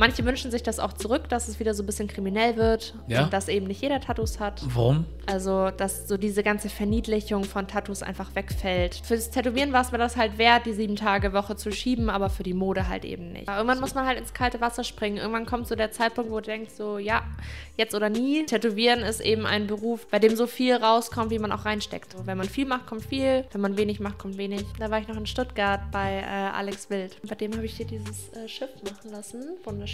Manche wünschen sich das auch zurück, dass es wieder so ein bisschen kriminell wird Ja? und dass eben nicht jeder Tattoos hat. Warum? Also, dass so diese ganze Verniedlichung von Tattoos einfach wegfällt. Fürs Tätowieren war es mir das halt wert, die sieben Tage Woche zu schieben, aber für die Mode halt eben nicht. Irgendwann muss man halt ins kalte Wasser springen. Irgendwann kommt so der Zeitpunkt, wo du denkst, so, ja, jetzt oder nie. Tätowieren ist eben ein Beruf, bei dem so viel rauskommt, wie man auch reinsteckt. Wenn man viel macht, kommt viel. Wenn man wenig macht, kommt wenig. Da war ich noch in Stuttgart bei äh, Alex Wild. Bei dem habe ich dir dieses äh, Schiff machen lassen. Wunderschön.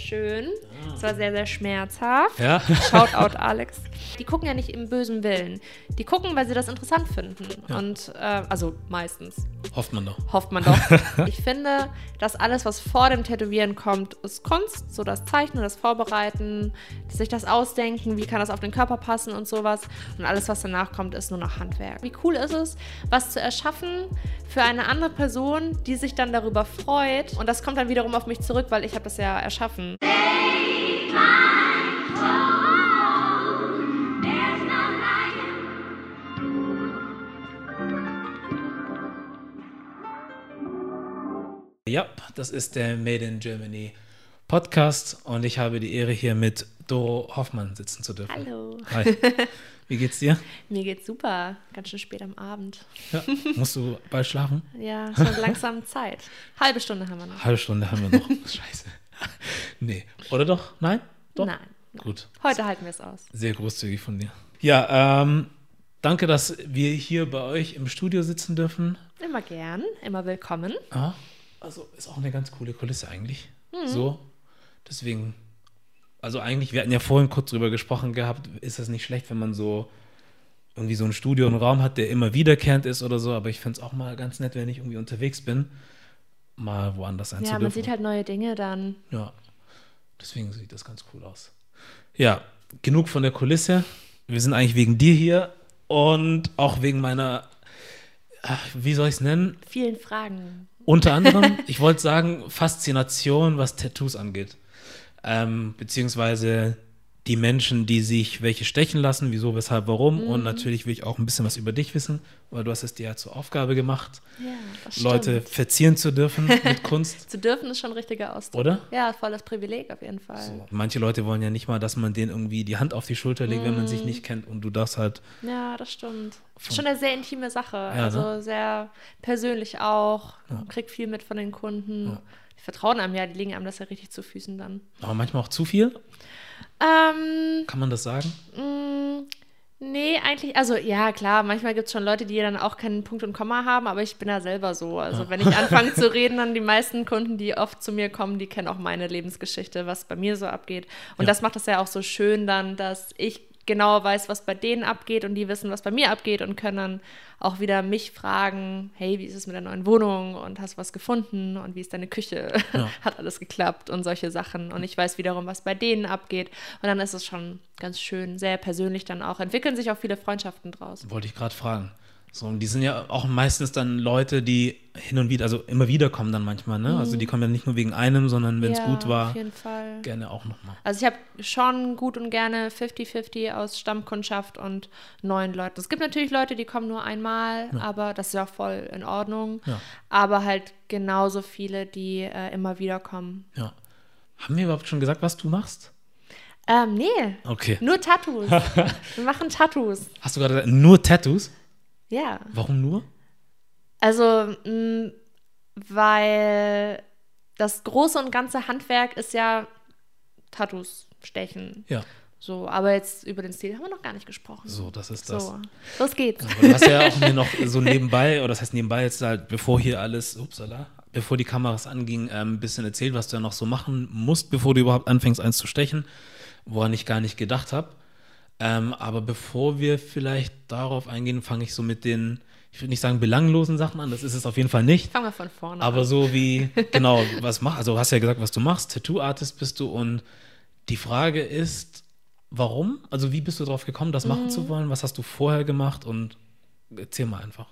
Es war sehr, sehr schmerzhaft. Ja. Shoutout Alex. Die gucken ja nicht im bösen Willen. Die gucken, weil sie das interessant finden. Und äh, also meistens. Hofft man doch. Hofft man doch. ich finde, dass alles, was vor dem Tätowieren kommt, ist Kunst. So das Zeichnen, das Vorbereiten, sich das Ausdenken, wie kann das auf den Körper passen und sowas. Und alles, was danach kommt, ist nur noch Handwerk. Wie cool ist es, was zu erschaffen für eine andere Person, die sich dann darüber freut. Und das kommt dann wiederum auf mich zurück, weil ich habe das ja erschaffen. Ja, das ist der Made in Germany Podcast und ich habe die Ehre, hier mit Doro Hoffmann sitzen zu dürfen. Hallo. Hi. Wie geht's dir? Mir geht's super. Ganz schön spät am Abend. Ja. Musst du bald schlafen? Ja, schon langsam Zeit. Halbe Stunde haben wir noch. Halbe Stunde haben wir noch. Scheiße. Nee. Oder doch? Nein? Doch? Nein. Gut. Heute halten wir es aus. Sehr großzügig von dir. Ja, ähm, danke, dass wir hier bei euch im Studio sitzen dürfen. Immer gern, immer willkommen. Ja, also ist auch eine ganz coole Kulisse eigentlich. Mhm. So. Deswegen, also eigentlich, wir hatten ja vorhin kurz drüber gesprochen gehabt, ist es nicht schlecht, wenn man so irgendwie so ein Studio, einen Raum hat, der immer wiederkehrend ist oder so, aber ich finde es auch mal ganz nett, wenn ich irgendwie unterwegs bin, mal woanders sein Ja, zu man dürfen. sieht halt neue Dinge dann. Ja, deswegen sieht das ganz cool aus. Ja, genug von der Kulisse. Wir sind eigentlich wegen dir hier und auch wegen meiner, wie soll ich es nennen? Vielen Fragen. Unter anderem, ich wollte sagen, Faszination, was Tattoos angeht. Ähm, beziehungsweise die Menschen, die sich welche stechen lassen, wieso, weshalb, warum. Mhm. Und natürlich will ich auch ein bisschen was über dich wissen, weil du hast es dir ja zur Aufgabe gemacht, Ja, das Leute verzieren zu dürfen mit Kunst, Zu dürfen ist schon ein richtiger Ausdruck. oder? Ja, voll das Privileg auf jeden Fall. So. Manche Leute wollen ja nicht mal, dass man denen irgendwie die Hand auf die Schulter legt, wenn man sich Mhm. nicht kennt und du darfst halt. Ja, das stimmt. Von- Schon eine sehr intime Sache. ne? also sehr persönlich auch. Ja. Kriegt viel mit von den Kunden. Ja. Die vertrauen einem ja, die legen einem das ja richtig zu Füßen dann. Aber manchmal auch zu viel, Ähm, kann man das sagen? Mm, Nee, eigentlich, also ja, klar, manchmal gibt es schon Leute, die dann auch keinen Punkt und Komma haben, aber ich bin ja selber so. Also wenn ich anfange zu reden, dann die meisten Kunden, die oft zu mir kommen, die kennen auch meine Lebensgeschichte, was bei mir so abgeht. Und Ja. das macht es ja auch so schön dann, dass ich genauer weiß, was bei denen abgeht und die wissen, was bei mir abgeht und können dann auch wieder mich fragen, hey, wie ist es mit der neuen Wohnung und hast du was gefunden und wie ist deine Küche? Ja. Hat alles geklappt und solche Sachen und ich weiß wiederum, was bei denen abgeht und dann ist es schon ganz schön, sehr persönlich dann auch. Entwickeln sich auch viele Freundschaften draus. Wollte ich gerade fragen. So, und die sind ja auch meistens dann Leute, die hin und wieder, also immer wieder kommen dann manchmal, ne? Also die kommen ja nicht nur wegen einem, sondern wenn es Ja, gut war, Auf jeden Fall. gerne auch nochmal. Also ich habe schon gut und gerne 50-50 aus Stammkundschaft und neuen Leuten. Es gibt natürlich Leute, die kommen nur einmal, aber das ist ja auch voll in Ordnung. Ja. Aber halt genauso viele, die äh, immer wieder kommen. Ja. Haben wir überhaupt schon gesagt, was du machst? Ähm, nee, Okay. nur Tattoos. Wir machen Tattoos. Hast du gerade gesagt, nur Tattoos? Ja. Warum nur? Also, mh, weil das große und ganze Handwerk ist ja Tattoos stechen. Ja. So, aber jetzt über den Stil haben wir noch gar nicht gesprochen. So, das ist das. So, los geht's. Aber du hast ja auch mir noch so nebenbei, oder das heißt nebenbei jetzt halt, bevor hier alles, upsala, bevor die Kameras angingen, ähm, ein bisschen erzählt, was du ja noch so machen musst, bevor du überhaupt anfängst, eins zu stechen, woran ich gar nicht gedacht habe. Ähm, aber bevor wir vielleicht darauf eingehen, fange ich so mit den, ich würde nicht sagen belanglosen Sachen an, das ist es auf jeden Fall nicht. Fangen wir von vorne Aber an. so wie, genau, was machst, also du hast ja gesagt, was du machst, Tattoo-Artist bist du und die Frage ist, warum? Also wie bist du darauf gekommen, das machen Mhm. zu wollen? Was hast du vorher gemacht und erzähl mal einfach.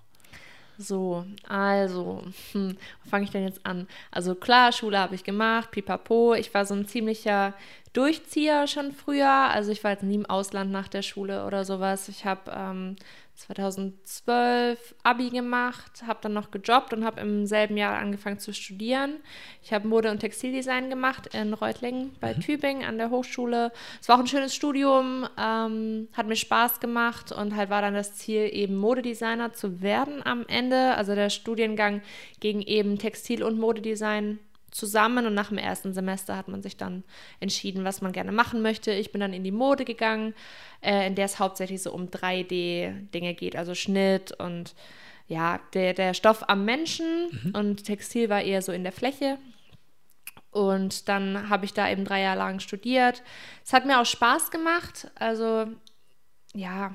So, also, hm, wo fange ich denn jetzt an? Also klar, Schule habe ich gemacht, pipapo. Ich war so ein ziemlicher durchziehe schon früher. Also ich war jetzt nie im Ausland nach der Schule oder sowas. Ich habe ähm, 2012 Abi gemacht, habe dann noch gejobbt und habe im selben Jahr angefangen zu studieren. Ich habe Mode- und Textildesign gemacht in Reutlingen bei mhm. Tübingen an der Hochschule. Es war auch ein schönes Studium, ähm, hat mir Spaß gemacht und halt war dann das Ziel, eben Modedesigner zu werden am Ende. Also der Studiengang ging eben Textil- und Modedesign zusammen und nach dem ersten Semester hat man sich dann entschieden, was man gerne machen möchte. Ich bin dann in die Mode gegangen, äh, in der es hauptsächlich so um 3D-Dinge geht, also Schnitt und ja, der, der Stoff am Menschen mhm. und Textil war eher so in der Fläche. Und dann habe ich da eben drei Jahre lang studiert. Es hat mir auch Spaß gemacht. Also ja,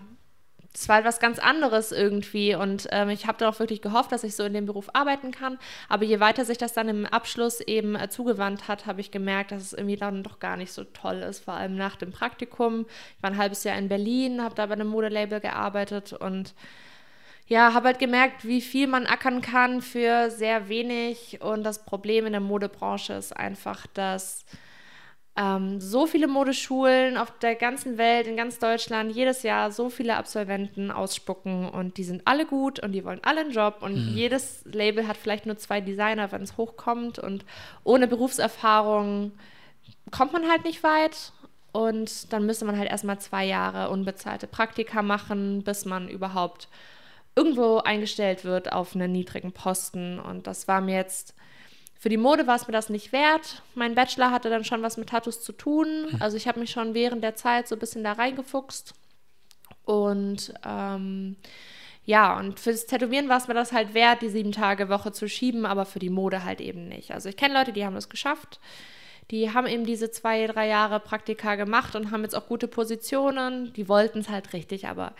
es war etwas ganz anderes irgendwie und ähm, ich habe auch wirklich gehofft, dass ich so in dem Beruf arbeiten kann. Aber je weiter sich das dann im Abschluss eben äh, zugewandt hat, habe ich gemerkt, dass es irgendwie dann doch gar nicht so toll ist, vor allem nach dem Praktikum. Ich war ein halbes Jahr in Berlin, habe da bei einem Modelabel gearbeitet und ja, habe halt gemerkt, wie viel man ackern kann für sehr wenig. Und das Problem in der Modebranche ist einfach, dass ähm, so viele Modeschulen auf der ganzen Welt, in ganz Deutschland, jedes Jahr so viele Absolventen ausspucken und die sind alle gut und die wollen alle einen Job und mhm. jedes Label hat vielleicht nur zwei Designer, wenn es hochkommt und ohne Berufserfahrung kommt man halt nicht weit und dann müsste man halt erstmal zwei Jahre unbezahlte Praktika machen, bis man überhaupt irgendwo eingestellt wird auf einen niedrigen Posten und das war mir jetzt für die Mode war es mir das nicht wert. Mein Bachelor hatte dann schon was mit Tattoos zu tun. Hm. Also ich habe mich schon während der Zeit so ein bisschen da reingefuchst. Und ähm, ja, und fürs Tätowieren war es mir das halt wert, die sieben Tage Woche zu schieben, aber für die Mode halt eben nicht. Also ich kenne Leute, die haben das geschafft. Die haben eben diese zwei, drei Jahre Praktika gemacht und haben jetzt auch gute Positionen. Die wollten es halt richtig, aber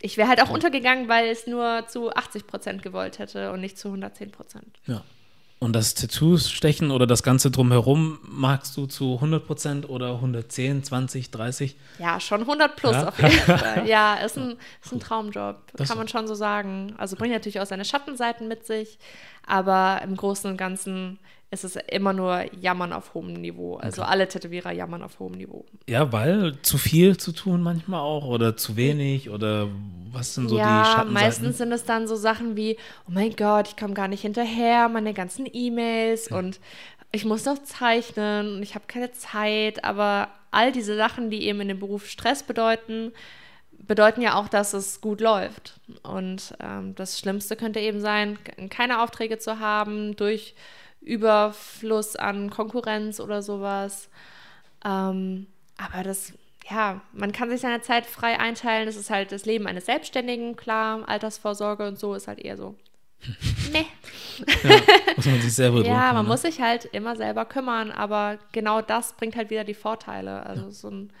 ich wäre halt auch untergegangen, weil es nur zu 80 Prozent gewollt hätte und nicht zu 110 Prozent. Ja. Und das Tattoos stechen oder das Ganze drumherum magst du zu 100% oder 110, 20, 30? Ja, schon 100 plus ja? auf jeden Fall. Ja, ist ein, ist ein Traumjob, das kann man schon so sagen. Also bringt natürlich auch seine Schattenseiten mit sich, aber im Großen und Ganzen ist es immer nur Jammern auf hohem Niveau. Also okay. alle Tätowierer jammern auf hohem Niveau. Ja, weil zu viel zu tun manchmal auch oder zu wenig oder was sind so ja, die Schattenseiten? meistens sind es dann so Sachen wie, oh mein Gott, ich komme gar nicht hinterher, meine ganzen E-Mails ja. und ich muss noch zeichnen und ich habe keine Zeit, aber all diese Sachen, die eben in dem Beruf Stress bedeuten, bedeuten ja auch, dass es gut läuft. Und ähm, das Schlimmste könnte eben sein, keine Aufträge zu haben durch Überfluss an Konkurrenz oder sowas. Ähm, aber das, ja, man kann sich seine Zeit frei einteilen. Das ist halt das Leben eines Selbstständigen, klar. Altersvorsorge und so ist halt eher so. Nee. Ja, muss man sich selber Ja, man ne? muss sich halt immer selber kümmern, aber genau das bringt halt wieder die Vorteile. Also ja. so ein,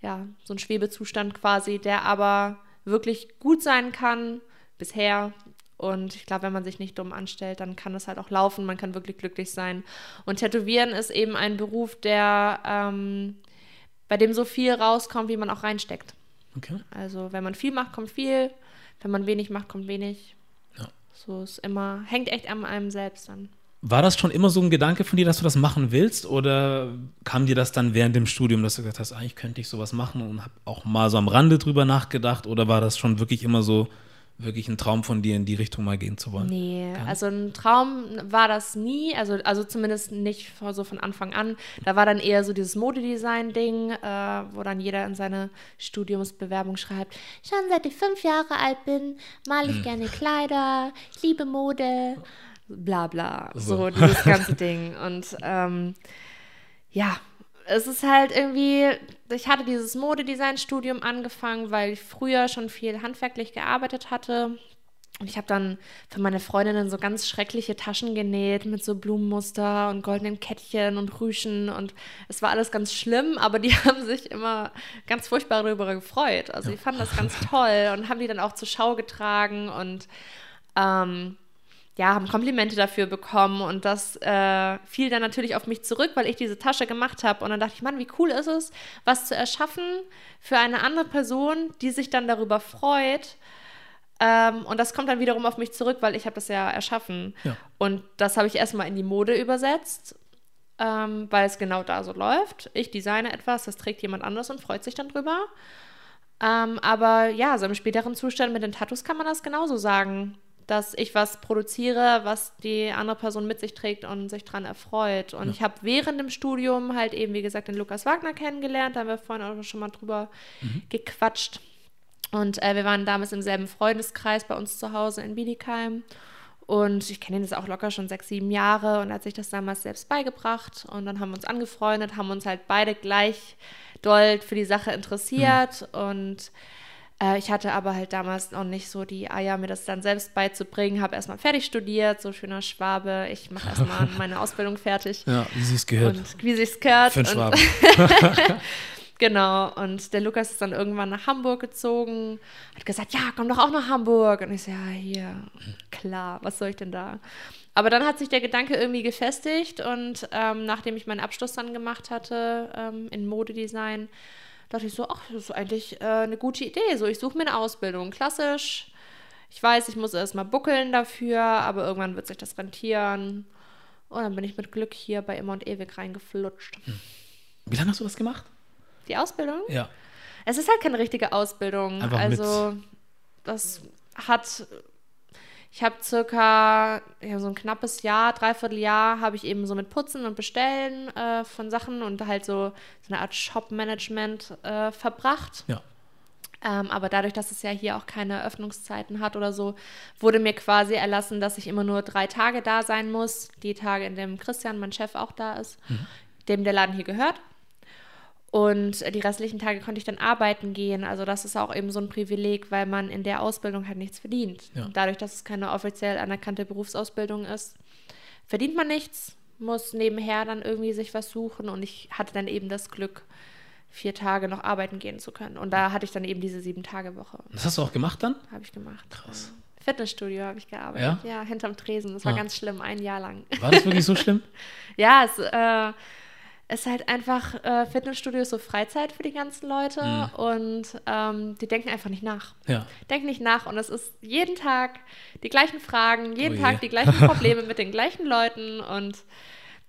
ja, so ein Schwebezustand quasi, der aber wirklich gut sein kann bisher und ich glaube, wenn man sich nicht dumm anstellt, dann kann es halt auch laufen. Man kann wirklich glücklich sein. Und Tätowieren ist eben ein Beruf, der ähm, bei dem so viel rauskommt, wie man auch reinsteckt. Okay. Also wenn man viel macht, kommt viel. Wenn man wenig macht, kommt wenig. Ja. So ist immer, hängt echt an einem selbst an. War das schon immer so ein Gedanke von dir, dass du das machen willst? Oder kam dir das dann während dem Studium, dass du gesagt hast, eigentlich könnte ich sowas machen und habe auch mal so am Rande drüber nachgedacht? Oder war das schon wirklich immer so, wirklich ein Traum von dir, in die Richtung mal gehen zu wollen? Nee, Kann? also ein Traum war das nie, also, also zumindest nicht so von Anfang an. Da war dann eher so dieses Modedesign-Ding, äh, wo dann jeder in seine Studiumsbewerbung schreibt, schon seit ich fünf Jahre alt bin, male ich hm. gerne Kleider, ich liebe Mode, bla bla, so, so dieses ganze Ding. Und ähm, ja, es ist halt irgendwie, ich hatte dieses Modedesign-Studium angefangen, weil ich früher schon viel handwerklich gearbeitet hatte. Und ich habe dann für meine Freundinnen so ganz schreckliche Taschen genäht mit so Blumenmuster und goldenen Kettchen und Rüschen. Und es war alles ganz schlimm, aber die haben sich immer ganz furchtbar darüber gefreut. Also die fanden das ganz toll und haben die dann auch zur Schau getragen. Und ähm, ja, haben Komplimente dafür bekommen und das äh, fiel dann natürlich auf mich zurück, weil ich diese Tasche gemacht habe. Und dann dachte ich, Mann, wie cool ist es, was zu erschaffen für eine andere Person, die sich dann darüber freut. Ähm, und das kommt dann wiederum auf mich zurück, weil ich habe das ja erschaffen. Ja. Und das habe ich erstmal in die Mode übersetzt. ähm, weil es genau da so läuft. Ich designe etwas, das trägt jemand anders und freut sich dann drüber. Ähm, aber ja, so im späteren Zustand mit den Tattoos kann man das genauso sagen, dass ich was produziere, was die andere Person mit sich trägt und sich dran erfreut. Und ja. ich habe während dem Studium halt eben, wie gesagt, den Lukas Wagner kennengelernt, da haben wir vorhin auch schon mal drüber mhm. gequatscht. Und äh, wir waren damals im selben Freundeskreis bei uns zu Hause in Bietigheim. Und ich kenne ihn jetzt auch locker schon sechs, sieben Jahre und hat sich das damals selbst beigebracht. Und dann haben wir uns angefreundet, haben uns halt beide gleich doll für die Sache interessiert. Mhm. Und äh, ich hatte aber halt damals noch nicht so die Eier, mir das dann selbst beizubringen. Habe erstmal fertig studiert, so schöner Schwabe. Ich mache erstmal meine Ausbildung fertig. Ja, wie sie es gehört. Und wie sie es gehört. Für einen Schwaben. Genau, und der Lukas ist dann irgendwann nach Hamburg gezogen, hat gesagt, ja, komm doch auch nach Hamburg. Und ich so, ja, hier, klar, was soll ich denn da? Aber dann hat sich der Gedanke irgendwie gefestigt und ähm, nachdem ich meinen Abschluss dann gemacht hatte ähm, in Modedesign, dachte ich so, ach, das ist eigentlich äh, eine gute Idee. So, ich suche mir eine Ausbildung, klassisch. Ich weiß, ich muss erstmal buckeln dafür, aber irgendwann wird sich das rentieren. Und dann bin ich mit Glück hier bei Immer und Ewig reingeflutscht. Hm. Wie lange hast du das gemacht? Die Ausbildung? Ja. Es ist halt keine richtige Ausbildung. Einfach also, mit. das hat. Ich habe circa ja, so ein knappes Jahr, dreiviertel Jahr, habe ich eben so mit Putzen und Bestellen äh, von Sachen und halt so, so eine Art Shop-Management äh, verbracht. Ja. Ähm, aber dadurch, dass es ja hier auch keine Öffnungszeiten hat oder so, wurde mir quasi erlassen, dass ich immer nur drei Tage da sein muss. Die Tage, in denen Christian, mein Chef, auch da ist, mhm. dem der Laden hier gehört. Und die restlichen Tage konnte ich dann arbeiten gehen. Also das ist auch eben so ein Privileg, weil man in der Ausbildung halt nichts verdient. Ja. Dadurch, dass es keine offiziell anerkannte Berufsausbildung ist, verdient man nichts, muss nebenher dann irgendwie sich was suchen. Und ich hatte dann eben das Glück, vier Tage noch arbeiten gehen zu können. Und da hatte ich dann eben diese Sieben-Tage-Woche. Das hast du auch gemacht dann? Habe ich gemacht. Krass. Fitnessstudio habe ich gearbeitet. Ja? ja, hinterm Tresen. Das war ah. ganz schlimm, ein Jahr lang. War das wirklich so schlimm? ja, es äh, ist halt einfach äh, Fitnessstudio so Freizeit für die ganzen Leute mhm. und ähm, die denken einfach nicht nach. Ja. Denken nicht nach und es ist jeden Tag die gleichen Fragen, jeden oh Tag die gleichen Probleme mit den gleichen Leuten und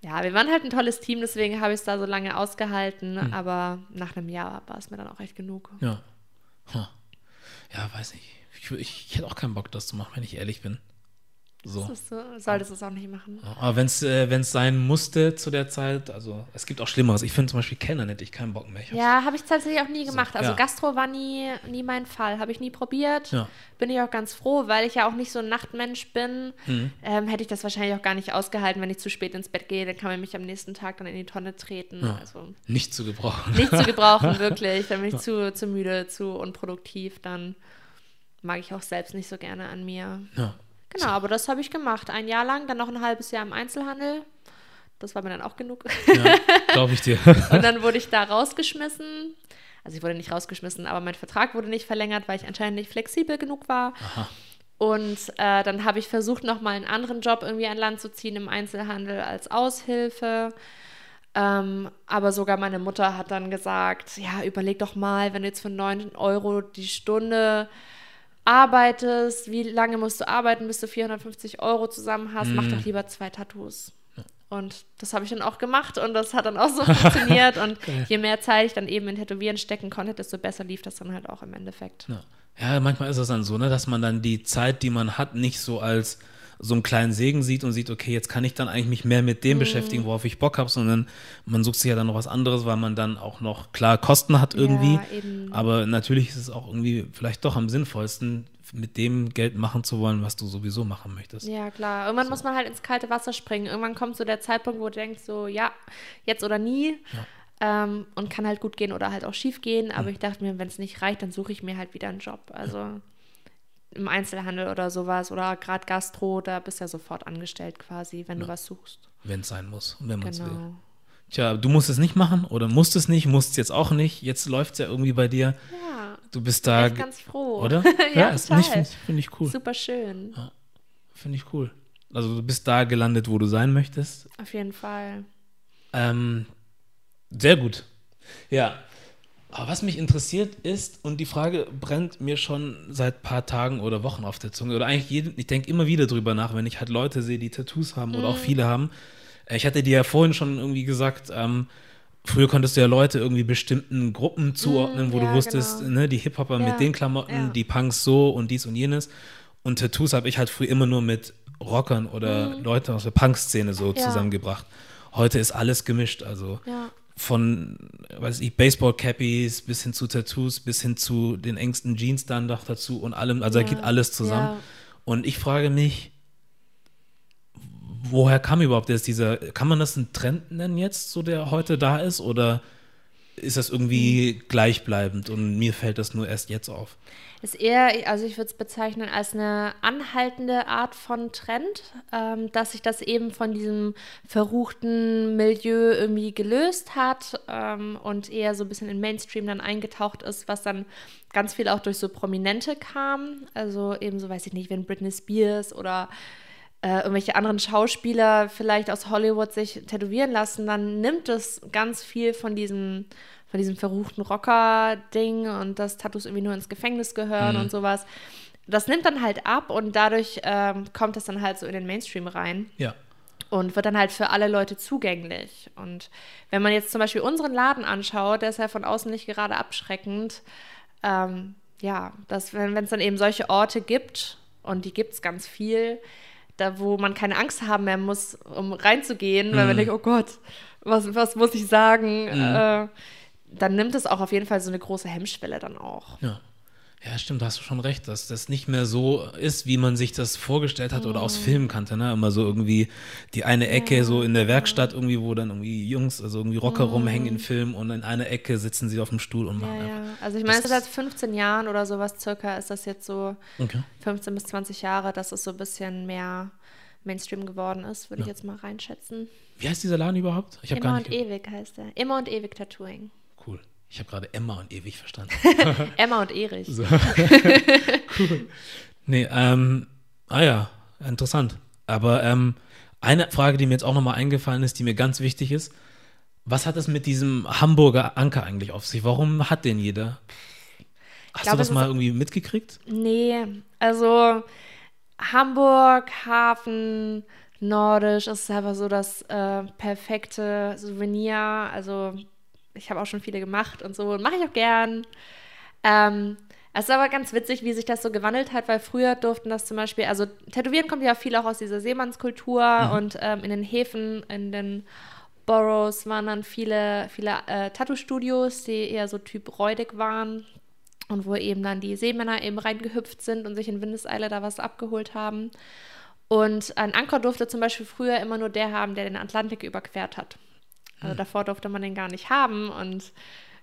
ja, wir waren halt ein tolles Team, deswegen habe ich es da so lange ausgehalten, mhm. aber nach einem Jahr war es mir dann auch echt genug. Ja. Huh. Ja, weiß nicht. Ich, ich, ich hätte auch keinen Bock, das zu machen, wenn ich ehrlich bin. So. So. Solltest du es auch nicht machen. Aber wenn es äh, sein musste zu der Zeit, also es gibt auch Schlimmeres. Ich finde zum Beispiel Kellner hätte ich keinen Bock mehr. Ja, habe ich tatsächlich auch nie gemacht. So, also ja. Gastro war nie, nie mein Fall. Habe ich nie probiert. Ja. Bin ich auch ganz froh, weil ich ja auch nicht so ein Nachtmensch bin. Mhm. Ähm, hätte ich das wahrscheinlich auch gar nicht ausgehalten, wenn ich zu spät ins Bett gehe. Dann kann man mich am nächsten Tag dann in die Tonne treten. Ja. Also, nicht zu gebrauchen. Nicht zu gebrauchen, wirklich. Dann bin ich zu, zu müde, zu unproduktiv. Dann mag ich auch selbst nicht so gerne an mir. Ja. Genau, aber das habe ich gemacht. Ein Jahr lang, dann noch ein halbes Jahr im Einzelhandel. Das war mir dann auch genug. Ja, glaube ich dir. und dann wurde ich da rausgeschmissen. Also ich wurde nicht rausgeschmissen, aber mein Vertrag wurde nicht verlängert, weil ich anscheinend nicht flexibel genug war. Aha. Und äh, dann habe ich versucht, nochmal einen anderen Job irgendwie an Land zu ziehen im Einzelhandel als Aushilfe. Ähm, aber sogar meine Mutter hat dann gesagt, ja, überleg doch mal, wenn du jetzt für 9 Euro die Stunde arbeitest, wie lange musst du arbeiten, bis du 450 Euro zusammen hast, mm. mach doch mhm. lieber zwei Tattoos. Und das habe ich dann auch gemacht und das hat dann auch so funktioniert. Und okay. je mehr Zeit ich dann eben in Tätowieren stecken konnte, desto besser lief das dann halt auch im Endeffekt. Ja, ja manchmal ist es dann so, ne, dass man dann die Zeit, die man hat, nicht so als so einen kleinen Segen sieht und sieht, okay, jetzt kann ich dann eigentlich mich mehr mit dem mm. beschäftigen, worauf ich Bock habe, sondern man sucht sich ja dann noch was anderes, weil man dann auch noch klar Kosten hat irgendwie. Ja, Aber natürlich ist es auch irgendwie vielleicht doch am sinnvollsten, mit dem Geld machen zu wollen, was du sowieso machen möchtest. Ja, klar. Irgendwann so. muss man halt ins kalte Wasser springen. Irgendwann kommt so der Zeitpunkt, wo du denkst, so, ja, jetzt oder nie. Ja. Ähm, und kann halt gut gehen oder halt auch schief gehen. Aber mhm. ich dachte mir, wenn es nicht reicht, dann suche ich mir halt wieder einen Job. Also. Ja im Einzelhandel oder sowas oder gerade Gastro, da bist du ja sofort angestellt quasi, wenn ja. du was suchst. Wenn es sein muss und wenn man es genau. will. Tja, du musst es nicht machen oder musst es nicht, musst es jetzt auch nicht. Jetzt läuft es ja irgendwie bei dir. Ja. Du bist da. Ich bin ganz froh. Oder? ja, ja finde ich, find ich cool. Super schön. Ja, finde ich cool. Also du bist da gelandet, wo du sein möchtest. Auf jeden Fall. Ähm, sehr gut. Ja, aber was mich interessiert ist, und die Frage brennt mir schon seit ein paar Tagen oder Wochen auf der Zunge, oder eigentlich jeden, ich denke immer wieder drüber nach, wenn ich halt Leute sehe, die Tattoos haben oder auch mhm. viele haben, Ich hatte dir ja vorhin schon irgendwie gesagt, ähm, früher konntest du ja Leute irgendwie bestimmten Gruppen zuordnen, wo ja, du wusstest, genau. ne, die Hip-Hopper Ja, mit den Klamotten, ja. die Punks so und dies und jenes. Und Tattoos habe ich halt früher immer nur mit Rockern oder Leute aus der Punk-Szene so Mm. Zusammengebracht. Heute ist alles gemischt, also Ja. Von, weiß ich, Baseball-Cappies bis hin zu Tattoos, bis hin zu den engsten Jeans dann noch dazu und allem, also da Ja, geht alles zusammen. ja. Und ich frage mich, woher kam überhaupt jetzt dieser, kann man das einen Trend nennen jetzt, so der heute da ist, oder ist das irgendwie Hm. gleichbleibend und mir fällt das nur erst jetzt auf? Ist eher, also ich würde es bezeichnen als eine anhaltende Art von Trend, ähm, dass sich das eben von diesem verruchten Milieu irgendwie gelöst hat ähm, und eher so ein bisschen in Mainstream dann eingetaucht ist, was dann ganz viel auch durch so Prominente kam. Also eben so, weiß ich nicht, wenn Britney Spears oder äh, irgendwelche anderen Schauspieler vielleicht aus Hollywood sich tätowieren lassen, dann nimmt es ganz viel von diesem, von diesem verruchten Rocker-Ding und dass Tattoos irgendwie nur ins Gefängnis gehören und sowas. Das nimmt dann halt ab und dadurch ähm, kommt es dann halt so in den Mainstream rein Ja. und wird dann halt für alle Leute zugänglich. Und wenn man jetzt zum Beispiel unseren Laden anschaut, der ist ja von außen nicht gerade abschreckend. Ähm, ja, dass, wenn es dann eben solche Orte gibt, und die gibt es ganz viel, da wo man keine Angst haben mehr muss, um reinzugehen, weil man denkt, oh Gott, was, was muss ich sagen? Äh, dann nimmt es auch auf jeden Fall so eine große Hemmschwelle dann auch. Ja. Ja, stimmt, da hast du schon recht, dass das nicht mehr so ist, wie man sich das vorgestellt hat oder aus Mhm. Filmen kannte, ne? Immer so irgendwie die eine Ecke so in der Werkstatt irgendwie, wo dann irgendwie Jungs, also irgendwie Rocker rumhängen in Filmen und in einer Ecke sitzen sie auf dem Stuhl und machen Mhm. Ja, ja. einfach. Also ich meine, seit 15 Jahren oder sowas circa ist das jetzt so Okay. 15 bis 20 Jahre, dass es so ein bisschen mehr Mainstream geworden ist, würde ich jetzt mal reinschätzen. Wie heißt dieser Laden überhaupt? Ich habe Immer gar und nicht. ge- ewig heißt er. Immer und ewig Tattooing. Cool. Ich habe gerade Emma und ewig verstanden. Emma und Erich. Nee, ähm, ah ja, interessant. Aber ähm, eine Frage, die mir jetzt auch nochmal eingefallen ist, die mir ganz wichtig ist. Was hat es mit diesem Hamburger Anker eigentlich auf sich? Warum hat den jeder? Hast glaub, du das mal irgendwie mitgekriegt? Nee, also Hamburg, Hafen, Nordisch ist einfach so das äh, perfekte Souvenir. Also ich habe auch schon viele gemacht und so. Mache ich auch gern. Ähm, es ist aber ganz witzig, wie sich das so gewandelt hat, weil früher durften das zum Beispiel, also Tätowieren kommt ja viel auch aus dieser Seemannskultur und ähm, in den Häfen, in den Boroughs waren dann viele, viele äh, Tattoo-Studios, die eher so Typ räudig waren und wo eben dann die Seemänner eben reingehüpft sind und sich in Windeseile da was abgeholt haben. Und ein Anker durfte zum Beispiel früher immer nur der haben, der den Atlantik überquert hat. Also davor durfte man den gar nicht haben. Und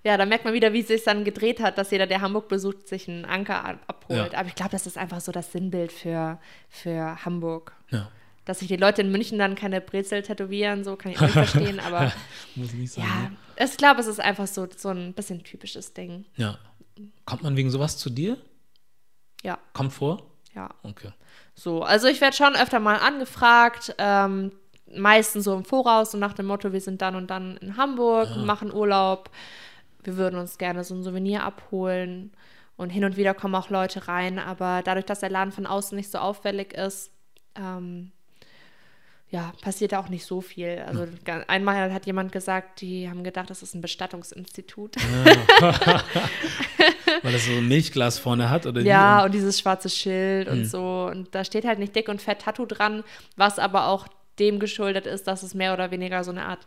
ja, da merkt man wieder, wie es sich dann gedreht hat, dass jeder, der Hamburg besucht, sich einen Anker ab- abholt. Ja. Aber ich glaube, das ist einfach so das Sinnbild für, für Hamburg. Ja. Dass sich die Leute in München dann keine Brezel tätowieren, so kann ich auch nicht verstehen. Aber Muss nicht sein. ja, ne? ich glaube, es ist einfach so, so ein bisschen typisches Ding. ja. Kommt man wegen sowas zu dir? Ja, Kommt vor? ja. Okay. So, also ich werde schon öfter mal angefragt, ähm, meistens so im Voraus und nach dem Motto, wir sind dann und dann in Hamburg, machen Urlaub, wir würden uns gerne so ein Souvenir abholen und hin und wieder kommen auch Leute rein, aber dadurch, dass der Laden von außen nicht so auffällig ist, ähm, ja, passiert da auch nicht so viel. Also ga- einmal hat jemand gesagt, die haben gedacht, das ist ein Bestattungsinstitut. Weil es so ein Milchglas vorne hat oder Ja, wie? und dieses schwarze Schild und so. Und da steht halt nicht dick und fett Tattoo dran, was aber auch dem geschuldet ist, dass es mehr oder weniger so eine Art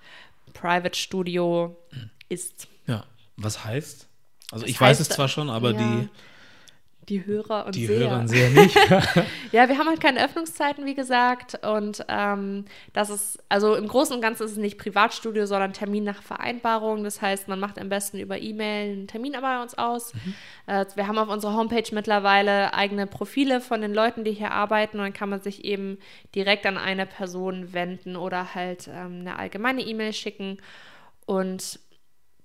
Private Studio ist. Ja. Was heißt? Also Das ich weiß heißt, es zwar schon, aber ja, die, Die Hörer und die Seher. Hörer sehr nicht. Ja, wir haben halt keine Öffnungszeiten, wie gesagt. Und ähm, das ist, also im Großen und Ganzen ist es nicht Privatstudio, sondern Termin nach Vereinbarung. Das heißt, man macht am besten über E-Mail einen Termin bei uns aus. Äh, wir haben auf unserer Homepage mittlerweile eigene Profile von den Leuten, die hier arbeiten. Und dann kann man sich eben direkt an eine Person wenden oder halt ähm, eine allgemeine E-Mail schicken. Und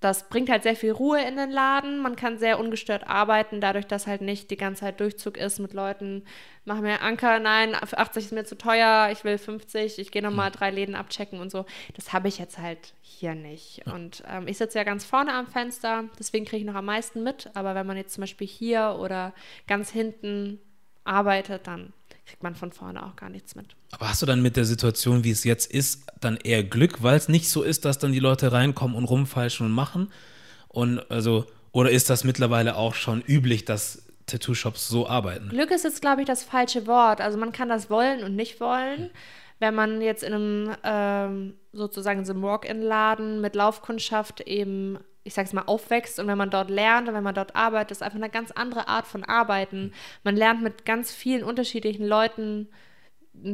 das bringt halt sehr viel Ruhe in den Laden. Man kann sehr ungestört arbeiten, dadurch, dass halt nicht die ganze Zeit Durchzug ist mit Leuten. Mach mir Anker, nein, 80 ist mir zu teuer, ich will 50, ich gehe nochmal drei Läden abchecken und so. Das habe ich jetzt halt hier nicht. Und ähm, ich sitze ja ganz vorne am Fenster, deswegen kriege ich noch am meisten mit. Aber wenn man jetzt zum Beispiel hier oder ganz hinten arbeitet, dann kriegt man von vorne auch gar nichts mit. Aber hast du dann mit der Situation, wie es jetzt ist, dann eher Glück, weil es nicht so ist, dass dann die Leute reinkommen und rumfalschen und machen? Und also, oder ist das mittlerweile auch schon üblich, dass Tattoo-Shops so arbeiten? Glück ist jetzt, glaube ich, das falsche Wort. Also man kann das wollen und nicht wollen. Wenn man jetzt in einem ähm, sozusagen so einem Walk-in-Laden mit Laufkundschaft eben ich sag's mal, aufwächst und wenn man dort lernt und wenn man dort arbeitet, ist einfach eine ganz andere Art von Arbeiten. Man lernt mit ganz vielen unterschiedlichen Leuten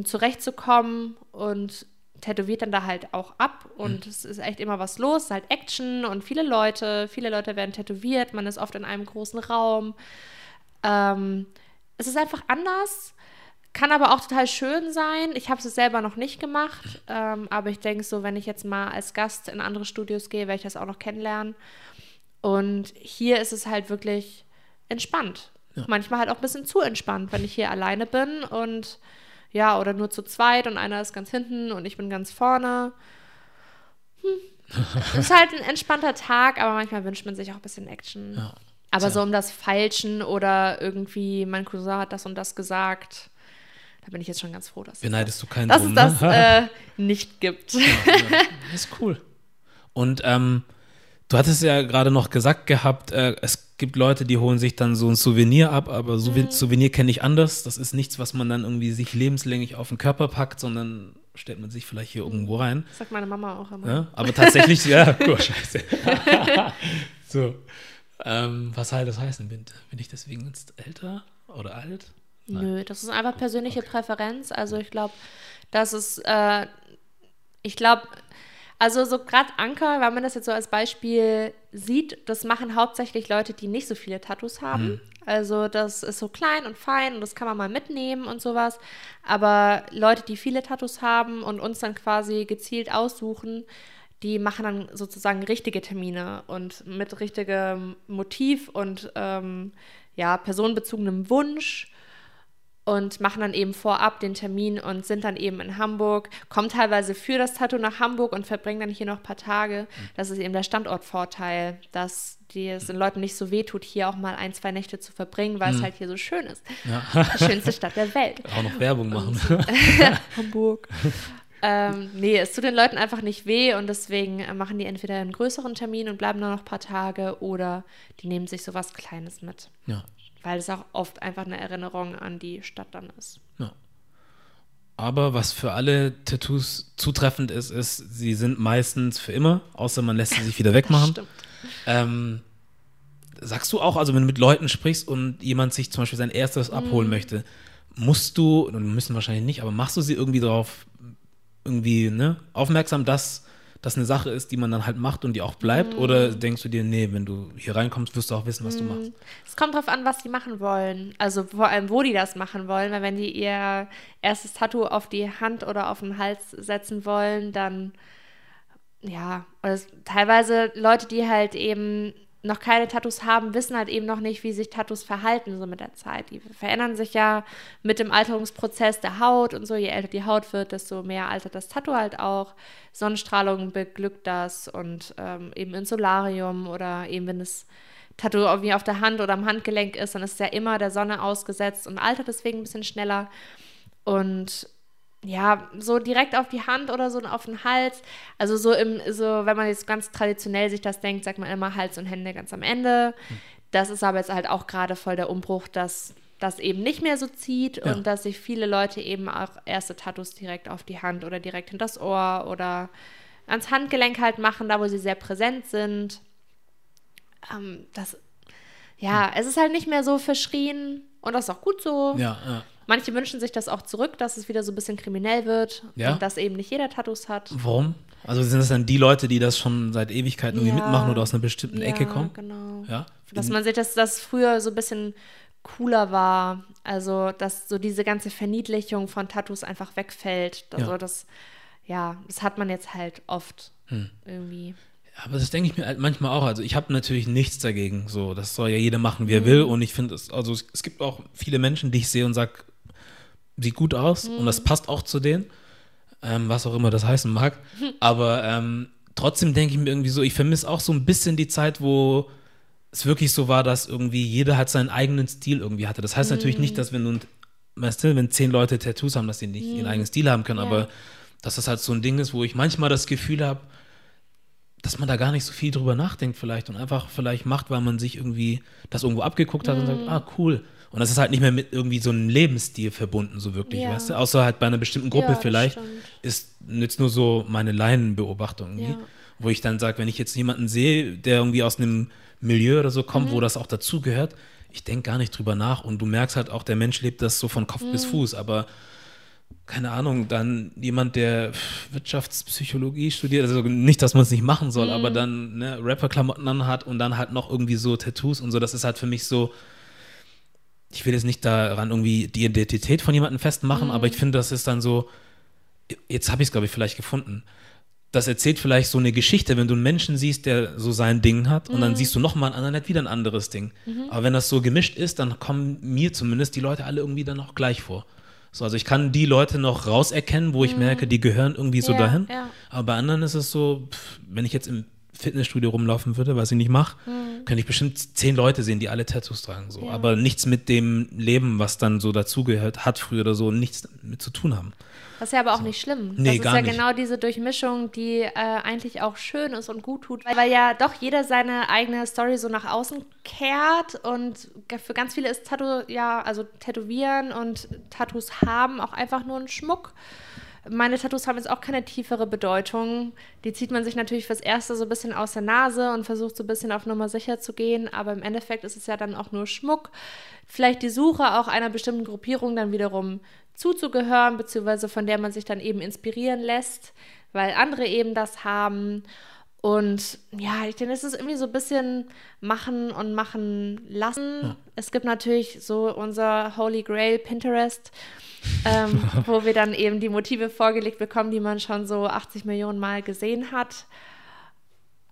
zurechtzukommen und tätowiert dann da halt auch ab und mhm. es ist echt immer was los, es ist halt Action und viele Leute, viele Leute werden tätowiert, man ist oft in einem großen Raum. Ähm, es ist einfach anders kann aber auch total schön sein. Ich habe es selber noch nicht gemacht, ähm, aber ich denke so, wenn ich jetzt mal als Gast in andere Studios gehe, werde ich das auch noch kennenlernen. Und hier ist es halt wirklich entspannt. Ja. Manchmal halt auch ein bisschen zu entspannt, wenn ich hier alleine bin und ja, oder nur zu zweit und einer ist ganz hinten und ich bin ganz vorne. Hm. ist halt ein entspannter Tag, aber manchmal wünscht man sich auch ein bisschen Action. Ja. Aber so um das Feilschen oder irgendwie, mein Cousin hat das und das gesagt da bin ich jetzt schon ganz froh, dass, Beneidest du keinen dass drum, es das ne? äh, nicht gibt. Ja, ja. ist cool. Und ähm, du hattest ja gerade noch gesagt gehabt, äh, es gibt Leute, die holen sich dann so ein Souvenir ab, aber Souven mhm. Souvenir kenne ich anders. Das ist nichts, was man dann irgendwie sich lebenslänglich auf den Körper packt, sondern stellt man sich vielleicht hier irgendwo rein. Das sagt meine Mama auch immer. Ja, aber tatsächlich, ja, oh, scheiße. so. Ähm, was soll das heißen? Bin, bin ich deswegen jetzt älter oder alt? Nö, das ist einfach persönliche okay. Präferenz. Also ich glaube, das ist, äh, ich glaube, also so gerade Anker, wenn man das jetzt so als Beispiel sieht, das machen hauptsächlich Leute, die nicht so viele Tattoos haben. Mhm. Also das ist so klein und fein und das kann man mal mitnehmen und sowas. Aber Leute, die viele Tattoos haben und uns dann quasi gezielt aussuchen, die machen dann sozusagen richtige Termine und mit richtigem Motiv und ähm, ja, personenbezogenem Wunsch und machen dann eben vorab den Termin und sind dann eben in Hamburg, kommen teilweise für das Tattoo nach Hamburg und verbringen dann hier noch ein paar Tage. Das ist eben der Standortvorteil, dass die es den Leuten nicht so wehtut, hier auch mal ein, zwei Nächte zu verbringen, weil mhm. es halt hier so schön ist. Ja. Die schönste Stadt der Welt. Auch noch Werbung machen. Hamburg. ähm, nee, es tut den Leuten einfach nicht weh und deswegen äh, machen die entweder einen größeren Termin und bleiben nur noch ein paar Tage oder die nehmen sich sowas Kleines mit. Ja weil es auch oft einfach eine Erinnerung an die Stadt dann ist. Ja. Aber was für alle Tattoos zutreffend ist, ist, sie sind meistens für immer, außer man lässt sie sich wieder wegmachen. Stimmt. Ähm, sagst du auch, also wenn du mit Leuten sprichst und jemand sich zum Beispiel sein erstes abholen mm. möchte, musst du, müssen wahrscheinlich nicht, aber machst du sie irgendwie darauf irgendwie ne, aufmerksam, dass das eine Sache ist, die man dann halt macht und die auch bleibt? Mhm. Oder denkst du dir, nee, wenn du hier reinkommst, wirst du auch wissen, was mhm. du machst? Es kommt drauf an, was die machen wollen. Also vor allem, wo die das machen wollen. Weil wenn die ihr erstes Tattoo auf die Hand oder auf den Hals setzen wollen, dann ja, oder teilweise Leute, die halt eben noch keine Tattoos haben, wissen halt eben noch nicht, wie sich Tattoos verhalten so mit der Zeit. Die verändern sich ja mit dem Alterungsprozess der Haut und so. Je älter die Haut wird, desto mehr altert das Tattoo halt auch. Sonnenstrahlung beglückt das und ähm, eben in Solarium oder eben wenn das Tattoo irgendwie auf der Hand oder am Handgelenk ist, dann ist es ja immer der Sonne ausgesetzt und altert deswegen ein bisschen schneller. Und ja, so direkt auf die Hand oder so auf den Hals. Also so im, so, wenn man jetzt ganz traditionell sich das denkt, sagt man immer Hals und Hände ganz am Ende. Hm. Das ist aber jetzt halt auch gerade voll der Umbruch, dass das eben nicht mehr so zieht ja. und dass sich viele Leute eben auch erste Tattoos direkt auf die Hand oder direkt hinter das Ohr oder ans Handgelenk halt machen, da wo sie sehr präsent sind. Ähm, das, ja, hm. es ist halt nicht mehr so verschrien und das ist auch gut so. Ja, ja. Manche wünschen sich das auch zurück, dass es wieder so ein bisschen kriminell wird ja? und dass eben nicht jeder Tattoos hat. Warum? Also sind das dann die Leute, die das schon seit Ewigkeiten irgendwie ja. mitmachen oder aus einer bestimmten ja, Ecke kommen? Genau. Ja, Dass man sich, dass das früher so ein bisschen cooler war. Also, dass so diese ganze Verniedlichung von Tattoos einfach wegfällt. Also, ja. das, ja, das hat man jetzt halt oft hm. irgendwie. Aber das denke ich mir halt manchmal auch. Also ich habe natürlich nichts dagegen. So, das soll ja jeder machen, wie er mhm. will. Und ich finde es, also es, es, gibt auch viele Menschen, die ich sehe und sage, sieht gut aus mhm. und das passt auch zu denen, ähm, was auch immer das heißen mag. Aber ähm, trotzdem denke ich mir irgendwie so, ich vermisse auch so ein bisschen die Zeit, wo es wirklich so war, dass irgendwie jeder halt seinen eigenen Stil irgendwie hatte. Das heißt mhm. natürlich nicht, dass wenn du weißt du, wenn zehn Leute Tattoos haben, dass sie nicht ihren eigenen Stil haben können, Ja. aber dass das halt so ein Ding ist, wo ich manchmal das Gefühl habe, dass man da gar nicht so viel drüber nachdenkt vielleicht und einfach vielleicht macht, weil man sich irgendwie das irgendwo abgeguckt hat und sagt, ah, cool. Und das ist halt nicht mehr mit irgendwie so einem Lebensstil verbunden, so wirklich, Ja. weißt du? Außer halt bei einer bestimmten Gruppe Ja, vielleicht stimmt. ist jetzt nur so meine Laienbeobachtung Ja. wo ich dann sage, wenn ich jetzt jemanden sehe, der irgendwie aus einem Milieu oder so kommt, Mhm. wo das auch dazugehört, ich denke gar nicht drüber nach und du merkst halt auch, der Mensch lebt das so von Kopf Mhm. bis Fuß, aber keine Ahnung, dann jemand, der Wirtschaftspsychologie studiert, also nicht, dass man es nicht machen soll, aber dann ne, Rapper-Klamotten anhat und dann halt noch irgendwie so Tattoos und so, das ist halt für mich so, ich will jetzt nicht daran irgendwie die Identität von jemandem festmachen, aber ich finde, das ist dann so, jetzt habe ich es, glaube ich, vielleicht gefunden. Das erzählt vielleicht so eine Geschichte, wenn du einen Menschen siehst, der so sein Ding hat und dann siehst du nochmal einen anderen, der hat wieder ein anderes Ding. Aber wenn das so gemischt ist, dann kommen mir zumindest die Leute alle irgendwie dann auch gleich vor. So, also ich kann die Leute noch rauserkennen, wo ich merke, die gehören irgendwie so Ja, dahin. ja. Aber bei anderen ist es so, wenn ich jetzt im Fitnessstudio rumlaufen würde, was ich nicht mache, könnte ich bestimmt zehn Leute sehen, die alle Tattoos tragen. So. Ja. Aber nichts mit dem Leben, was dann so dazugehört hat früher oder so, nichts mit zu tun haben. Das ist ja aber auch nicht schlimm. Nee, das ist ja nicht. genau diese Durchmischung, die äh, eigentlich auch schön ist und gut tut, weil, weil ja doch jeder seine eigene Story so nach außen kehrt und für ganz viele ist Tattoo, ja, also Tätowieren und Tattoos haben auch einfach nur einen Schmuck. Meine Tattoos haben jetzt auch keine tiefere Bedeutung. Die zieht man sich natürlich fürs Erste so ein bisschen aus der Nase und versucht so ein bisschen auf Nummer sicher zu gehen, aber im Endeffekt ist es ja dann auch nur Schmuck. Vielleicht die Suche auch einer bestimmten Gruppierung dann wiederum zuzugehören, beziehungsweise von der man sich dann eben inspirieren lässt, weil andere eben das haben. Und ja, ich denke, es ist irgendwie so ein bisschen machen und machen lassen. Es gibt natürlich so unser Holy Grail Pinterest, ähm, wo wir dann eben die Motive vorgelegt bekommen, die man schon so 80 Millionen Mal gesehen hat.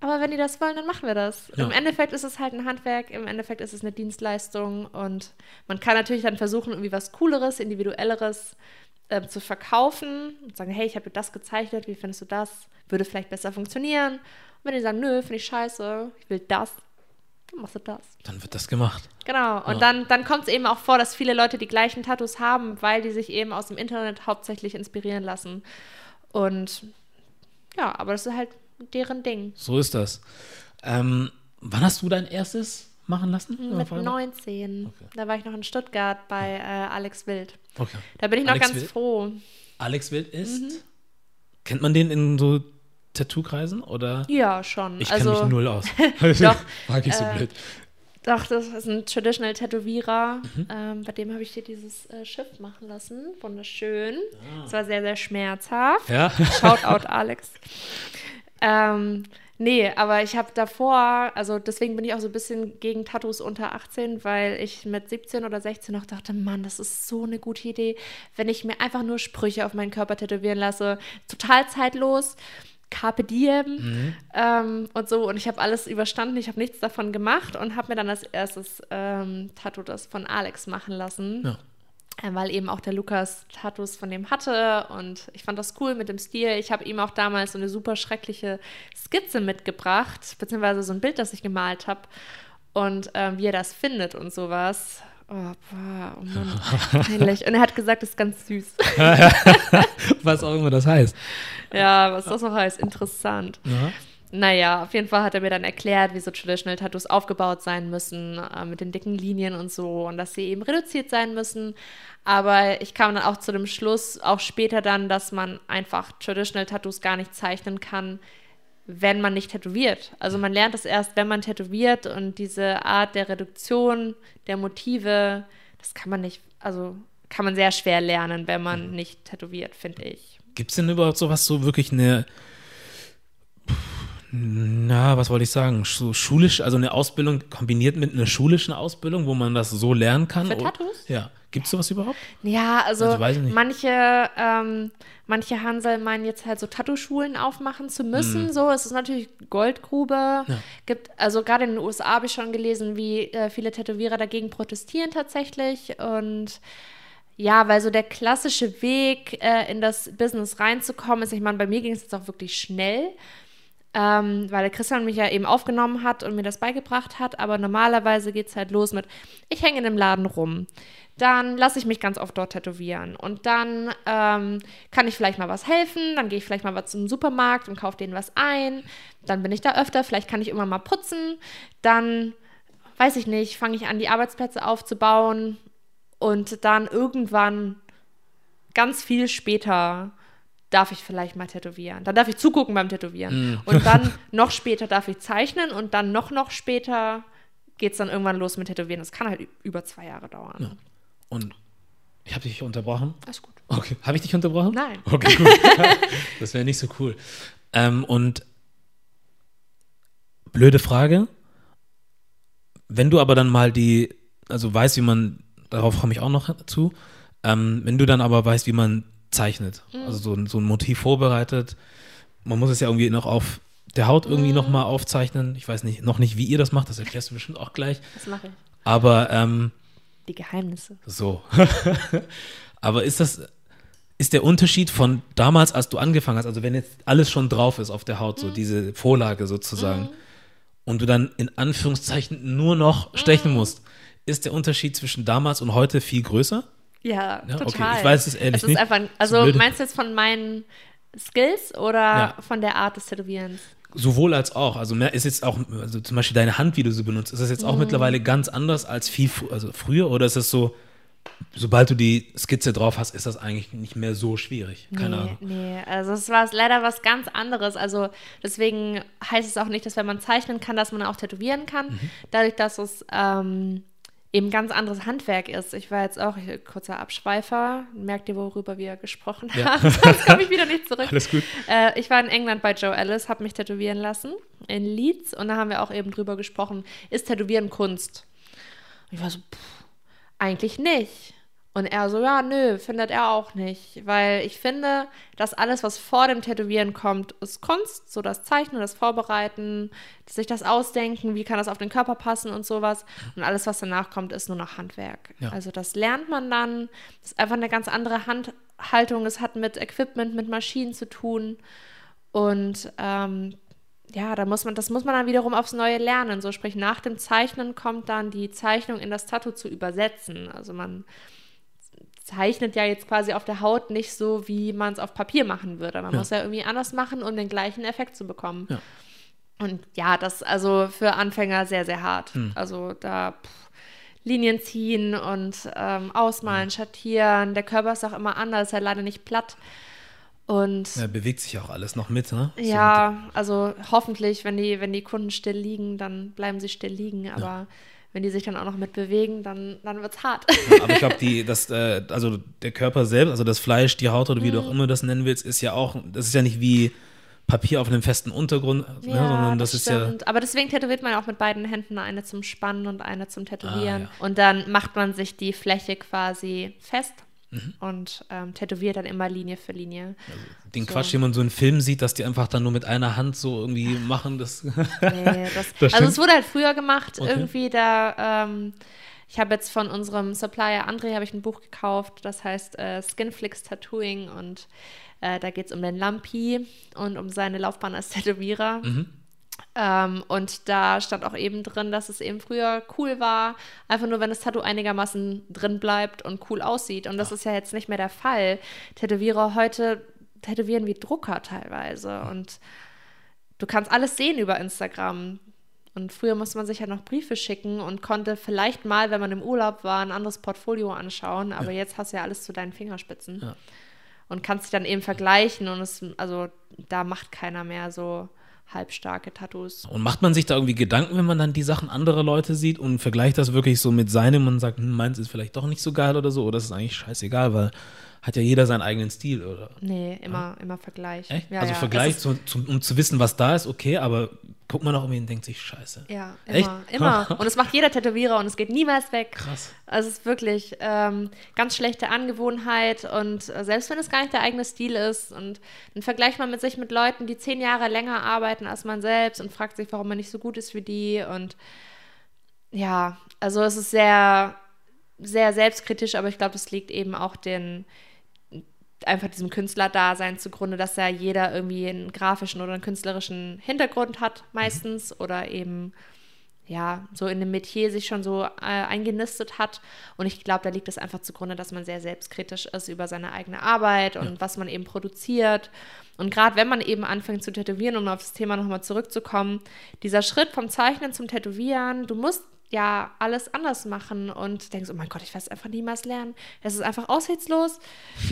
Aber wenn die das wollen, dann machen wir das. Ja. Im Endeffekt ist es halt ein Handwerk, im Endeffekt ist es eine Dienstleistung und man kann natürlich dann versuchen, irgendwie was Cooleres, Individuelleres ähm, zu verkaufen und sagen, hey, ich habe dir das gezeichnet, wie findest du das? Würde vielleicht besser funktionieren. Und wenn die sagen, nö, finde ich scheiße, ich will das, dann machst du das. Dann wird das gemacht. Genau. Und Ja. dann, dann kommt es eben auch vor, dass viele Leute die gleichen Tattoos haben, weil die sich eben aus dem Internet hauptsächlich inspirieren lassen. Und ja, aber das ist halt deren Ding. So ist das. Ähm, wann hast du dein erstes machen lassen? Mit Oder? 19. Da war ich noch in Stuttgart bei äh, Alex Wild. Okay. Da bin ich noch Alex ganz Wild? froh. Alex Wild ist. Mhm. Kennt man den in so Tattoo-Kreisen? Oder? Ja, schon. Ich kenne also, mich null aus. Doch, Frag ich so äh, blöd. Doch, das ist ein Traditional Tätowierer. Mhm. Ähm, bei dem habe ich dir dieses äh, Schiff machen lassen. Wunderschön. Ah. Es war sehr, sehr schmerzhaft. Ja. Shoutout, Alex. Ähm, nee, aber ich habe davor, also deswegen bin ich auch so ein bisschen gegen Tattoos unter 18, weil ich mit 17 oder 16 noch dachte, Mann, das ist so eine gute Idee, wenn ich mir einfach nur Sprüche auf meinen Körper tätowieren lasse. Total zeitlos. Carpe diem ähm, und so. Und ich habe alles überstanden, ich habe nichts davon gemacht und habe mir dann als erstes ähm, Tattoo das von Alex machen lassen. Ja. Äh, weil eben auch der Lukas Tattoos von dem hatte und ich fand das cool mit dem Stil. Ich habe ihm auch damals so eine super schreckliche Skizze mitgebracht, beziehungsweise so ein Bild, das ich gemalt habe und ähm, wie er das findet und sowas. Oh, boah, oh Mann, peinlich. Und er hat gesagt, das ist ganz süß. Was auch immer das heißt. ja, was das auch heißt, interessant. Ja. Naja, auf jeden Fall hat er mir dann erklärt, wie so Traditional Tattoos aufgebaut sein müssen, äh, mit den dicken Linien und so, und dass sie eben reduziert sein müssen. Aber ich kam dann auch zu dem Schluss, auch später dann, dass man einfach Traditional Tattoos gar nicht zeichnen kann, wenn man nicht tätowiert. Also man lernt es erst, wenn man tätowiert und diese Art der Reduktion der Motive, das kann man nicht, also kann man sehr schwer lernen, wenn man nicht tätowiert, finde ich. Gibt es denn überhaupt sowas, so wirklich eine, na, was wollte ich sagen, so schulisch, also eine Ausbildung kombiniert mit einer schulischen Ausbildung, wo man das so lernen kann? Für Oh, Tattoos? Ja. Gibt es sowas überhaupt? Ja, also, Also, manche, ähm, manche Hansel meinen jetzt halt so Tattoo-Schulen aufmachen zu müssen. So, es ist natürlich Goldgrube. Ja. Gibt, also gerade in den USA habe ich schon gelesen, wie äh, viele Tätowierer dagegen protestieren tatsächlich. Und ja, weil so der klassische Weg, äh, in das Business reinzukommen, ist, ich meine, bei mir ging es jetzt auch wirklich schnell. ähm, weil der Christian mich ja eben aufgenommen hat und mir das beigebracht hat. Aber normalerweise geht es halt los mit, ich hänge in dem Laden rum. Dann lasse ich mich ganz oft dort tätowieren. Und dann ähm, kann ich vielleicht mal was helfen. Dann gehe ich vielleicht mal was zum Supermarkt und kaufe denen was ein. Dann bin ich da öfter. Vielleicht kann ich immer mal putzen. Dann, weiß ich nicht, fange ich an, die Arbeitsplätze aufzubauen. Und dann irgendwann, ganz viel später, darf ich vielleicht mal tätowieren. Dann darf ich zugucken beim Tätowieren. Mm. Und dann noch später darf ich zeichnen und dann noch, noch später geht es dann irgendwann los mit Tätowieren. Das kann halt über zwei Jahre dauern. Ja. Und ich habe dich unterbrochen. Alles gut. Okay. Habe ich dich unterbrochen? Nein. Okay, gut. das wäre nicht so cool. Ähm, und blöde Frage. Wenn du aber dann mal die, also weißt, wie man, darauf komme ich auch noch zu, ähm, wenn du dann aber weißt, wie man zeichnet, mhm. also so, so, ein Motiv vorbereitet, man muss es ja irgendwie noch auf der Haut irgendwie mhm. nochmal aufzeichnen. Ich weiß nicht, noch nicht, wie ihr das macht, das erklärst du bestimmt auch gleich. Das mache ich. Aber ähm, die Geheimnisse. So. Aber ist das, ist der Unterschied von damals, als du angefangen hast, also wenn jetzt alles schon drauf ist auf der Haut, so mhm. diese Vorlage sozusagen, mhm. und du dann in Anführungszeichen nur noch stechen mhm. musst, ist der Unterschied zwischen damals und heute viel größer? Ja, ja total. Okay. Ich weiß es ehrlich es ist nicht. Einfach, also meinst du jetzt von meinen Skills oder ja. von der Art des Tätowierens? Sowohl als auch. Also mehr ist jetzt auch, also zum Beispiel deine Hand, wie du sie benutzt, ist das jetzt auch mhm. mittlerweile ganz anders als viel also früher oder ist es so, sobald du die Skizze drauf hast, ist das eigentlich nicht mehr so schwierig? Keine nee, Ahnung. Nee, also es war leider was ganz anderes. Also deswegen heißt es auch nicht, dass wenn man zeichnen kann, dass man auch tätowieren kann. Mhm. Dadurch, dass es ähm, eben ganz anderes Handwerk ist. Ich war jetzt auch, kurzer Abschweifer, merkt ihr, worüber wir gesprochen ja. haben, sonst komme ich wieder nicht zurück. Alles gut. Äh, ich war in England bei Joe Ellis, habe mich tätowieren lassen in Leeds und da haben wir auch eben drüber gesprochen, ist Tätowieren Kunst? Und ich war so, pff, eigentlich nicht. Und er so, ja, nö, findet er auch nicht. Weil ich finde, dass alles, was vor dem Tätowieren kommt, ist Kunst. So das Zeichnen, das Vorbereiten, sich das Ausdenken, wie kann das auf den Körper passen und sowas. Und alles, was danach kommt, ist nur noch Handwerk. Ja. Also das lernt man dann. Das ist einfach eine ganz andere Handhaltung. Es hat mit Equipment, mit Maschinen zu tun. Und ähm, ja, da muss man, das muss man dann wiederum aufs Neue lernen. So sprich, nach dem Zeichnen kommt dann die Zeichnung in das Tattoo zu übersetzen. Also man zeichnet ja jetzt quasi auf der Haut nicht so, wie man es auf Papier machen würde. Man ja. muss ja irgendwie anders machen, um den gleichen Effekt zu bekommen. Ja. Und ja, das also für Anfänger sehr, sehr hart. Hm. Also da pff, Linien ziehen und ähm, ausmalen, hm. schattieren. Der Körper ist auch immer anders, ist ja leider nicht platt. Und ja, bewegt sich auch alles noch mit, ne? Ja, so also hoffentlich, wenn die, wenn die Kunden still liegen, dann bleiben sie still liegen. Aber wenn die sich dann auch noch mit bewegen, dann, dann wird es hart. Ja, aber ich glaube, die, das, äh, also der Körper selbst, also das Fleisch, die Haut oder wie mhm. du auch immer das nennen willst, ist ja auch, das ist ja nicht wie Papier auf einem festen Untergrund, ne, ja, ne, sondern das, das ist ja. Aber deswegen tätowiert man auch mit beiden Händen eine zum Spannen und eine zum Tätowieren. Ah, ja. Und dann macht man sich die Fläche quasi fest mhm. und ähm, tätowiert dann immer Linie für Linie. Also den so. Quatsch, den man so in Filmen sieht, dass die einfach dann nur mit einer Hand so irgendwie machen, das. nee, das, das also es wurde halt früher gemacht, okay. irgendwie da. Ähm, ich habe jetzt von unserem Supplier André habe ich ein Buch gekauft, das heißt äh, Skinflix Tattooing und äh, da geht es um den Lampi und um seine Laufbahn als Tätowierer. Mhm. Ähm, und da stand auch eben drin, dass es eben früher cool war, einfach nur, wenn das Tattoo einigermaßen drin bleibt und cool aussieht. Und das ja. ist ja jetzt nicht mehr der Fall. Tätowierer heute tätowieren wie Drucker teilweise. Und du kannst alles sehen über Instagram. Und früher musste man sich ja noch Briefe schicken und konnte vielleicht mal, wenn man im Urlaub war, ein anderes Portfolio anschauen. Aber ja. jetzt hast du ja alles zu deinen Fingerspitzen. Ja. Und kannst dich dann eben vergleichen. Und es, also da macht keiner mehr so halbstarke Tattoos. Und macht man sich da irgendwie Gedanken, wenn man dann die Sachen anderer Leute sieht und vergleicht das wirklich so mit seinem und sagt, hm, meins ist vielleicht doch nicht so geil oder so, oder ist es eigentlich scheißegal, weil hat ja jeder seinen eigenen Stil, oder? Nee, immer, ja? immer Vergleich. Ja, also. Vergleich, zu, zu, um zu wissen, was da ist, okay, aber guckt man auch irgendwie und denkt sich, scheiße. Ja, immer, Echt? immer. Und es macht jeder Tätowierer und es geht niemals weg. Krass. Also es ist wirklich ähm, ganz schlechte Angewohnheit und äh, selbst wenn es gar nicht der eigene Stil ist und dann vergleicht man mit sich mit Leuten, die zehn Jahre länger arbeiten als man selbst und fragt sich, warum man nicht so gut ist wie die und ja, also es ist sehr, sehr selbstkritisch, aber ich glaube, es liegt eben auch den einfach diesem Künstlerdasein zugrunde, dass ja jeder irgendwie einen grafischen oder einen künstlerischen Hintergrund hat, meistens, oder eben ja, so in dem Metier sich schon so äh, eingenistet hat. Und ich glaube, da liegt es einfach zugrunde, dass man sehr selbstkritisch ist über seine eigene Arbeit und ja. was man eben produziert. Und gerade wenn man eben anfängt zu tätowieren, um auf das Thema nochmal zurückzukommen, dieser Schritt vom Zeichnen zum Tätowieren, du musst ja alles anders machen und denkst, oh mein Gott, ich werde es einfach niemals lernen. Es ist einfach aussichtslos.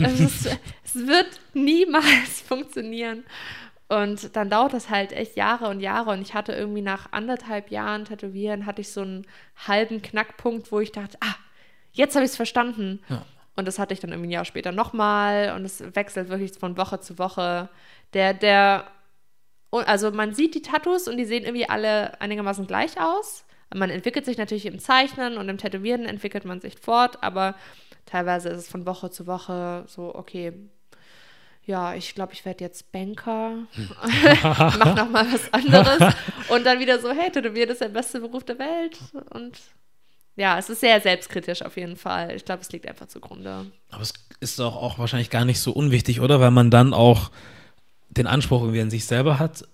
es, ist, es wird niemals funktionieren. Und dann dauert das halt echt Jahre und Jahre. Und ich hatte irgendwie nach anderthalb Jahren Tätowieren, hatte ich so einen halben Knackpunkt, wo ich dachte, ah, jetzt habe ich es verstanden. Ja. Und das hatte ich dann irgendwie ein Jahr später nochmal. Und es wechselt wirklich von Woche zu Woche. Der, der, also man sieht die Tattoos und die sehen irgendwie alle einigermaßen gleich aus. Man entwickelt sich natürlich im Zeichnen und im Tätowieren entwickelt man sich fort, aber teilweise ist es von Woche zu Woche so, okay, ja, ich glaube, ich werde jetzt Banker, hm. mach noch mal was anderes und dann wieder so, hey, Tätowieren ist der beste Beruf der Welt und ja, es ist sehr selbstkritisch auf jeden Fall. Ich glaube, es liegt einfach zugrunde. Aber es ist doch auch wahrscheinlich gar nicht so unwichtig, oder? Weil man dann auch den Anspruch irgendwie an sich selber hat,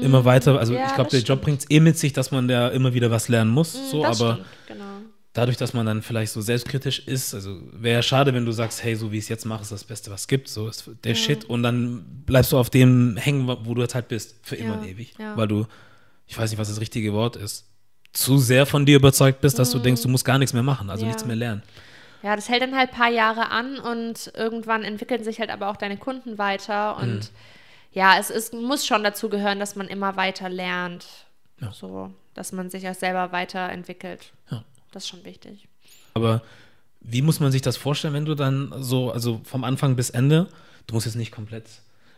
immer mhm. weiter. Also ja, ich glaube, der Job bringt es eh mit sich, dass man da immer wieder was lernen muss. Mhm, so, aber stimmt, genau. dadurch, dass man dann vielleicht so selbstkritisch ist, also wäre ja schade, wenn du sagst, hey, so wie ich es jetzt mache, ist das Beste, was es gibt. So ist der mhm. Shit. Und dann bleibst du auf dem hängen, wo du jetzt halt bist, für immer ja, und ewig. Ja. Weil du, ich weiß nicht, was das richtige Wort ist, zu sehr von dir überzeugt bist, dass du mhm. denkst, du musst gar nichts mehr machen, also nichts mehr lernen. Ja, das hält dann halt ein paar Jahre an und irgendwann entwickeln sich halt aber auch deine Kunden weiter und mhm ja, es ist, muss schon dazu gehören, dass man immer weiter lernt. Ja. So, dass man sich auch selber weiterentwickelt. Ja. Das ist schon wichtig. Aber wie muss man sich das vorstellen, wenn du dann so, also vom Anfang bis Ende, du musst jetzt nicht komplett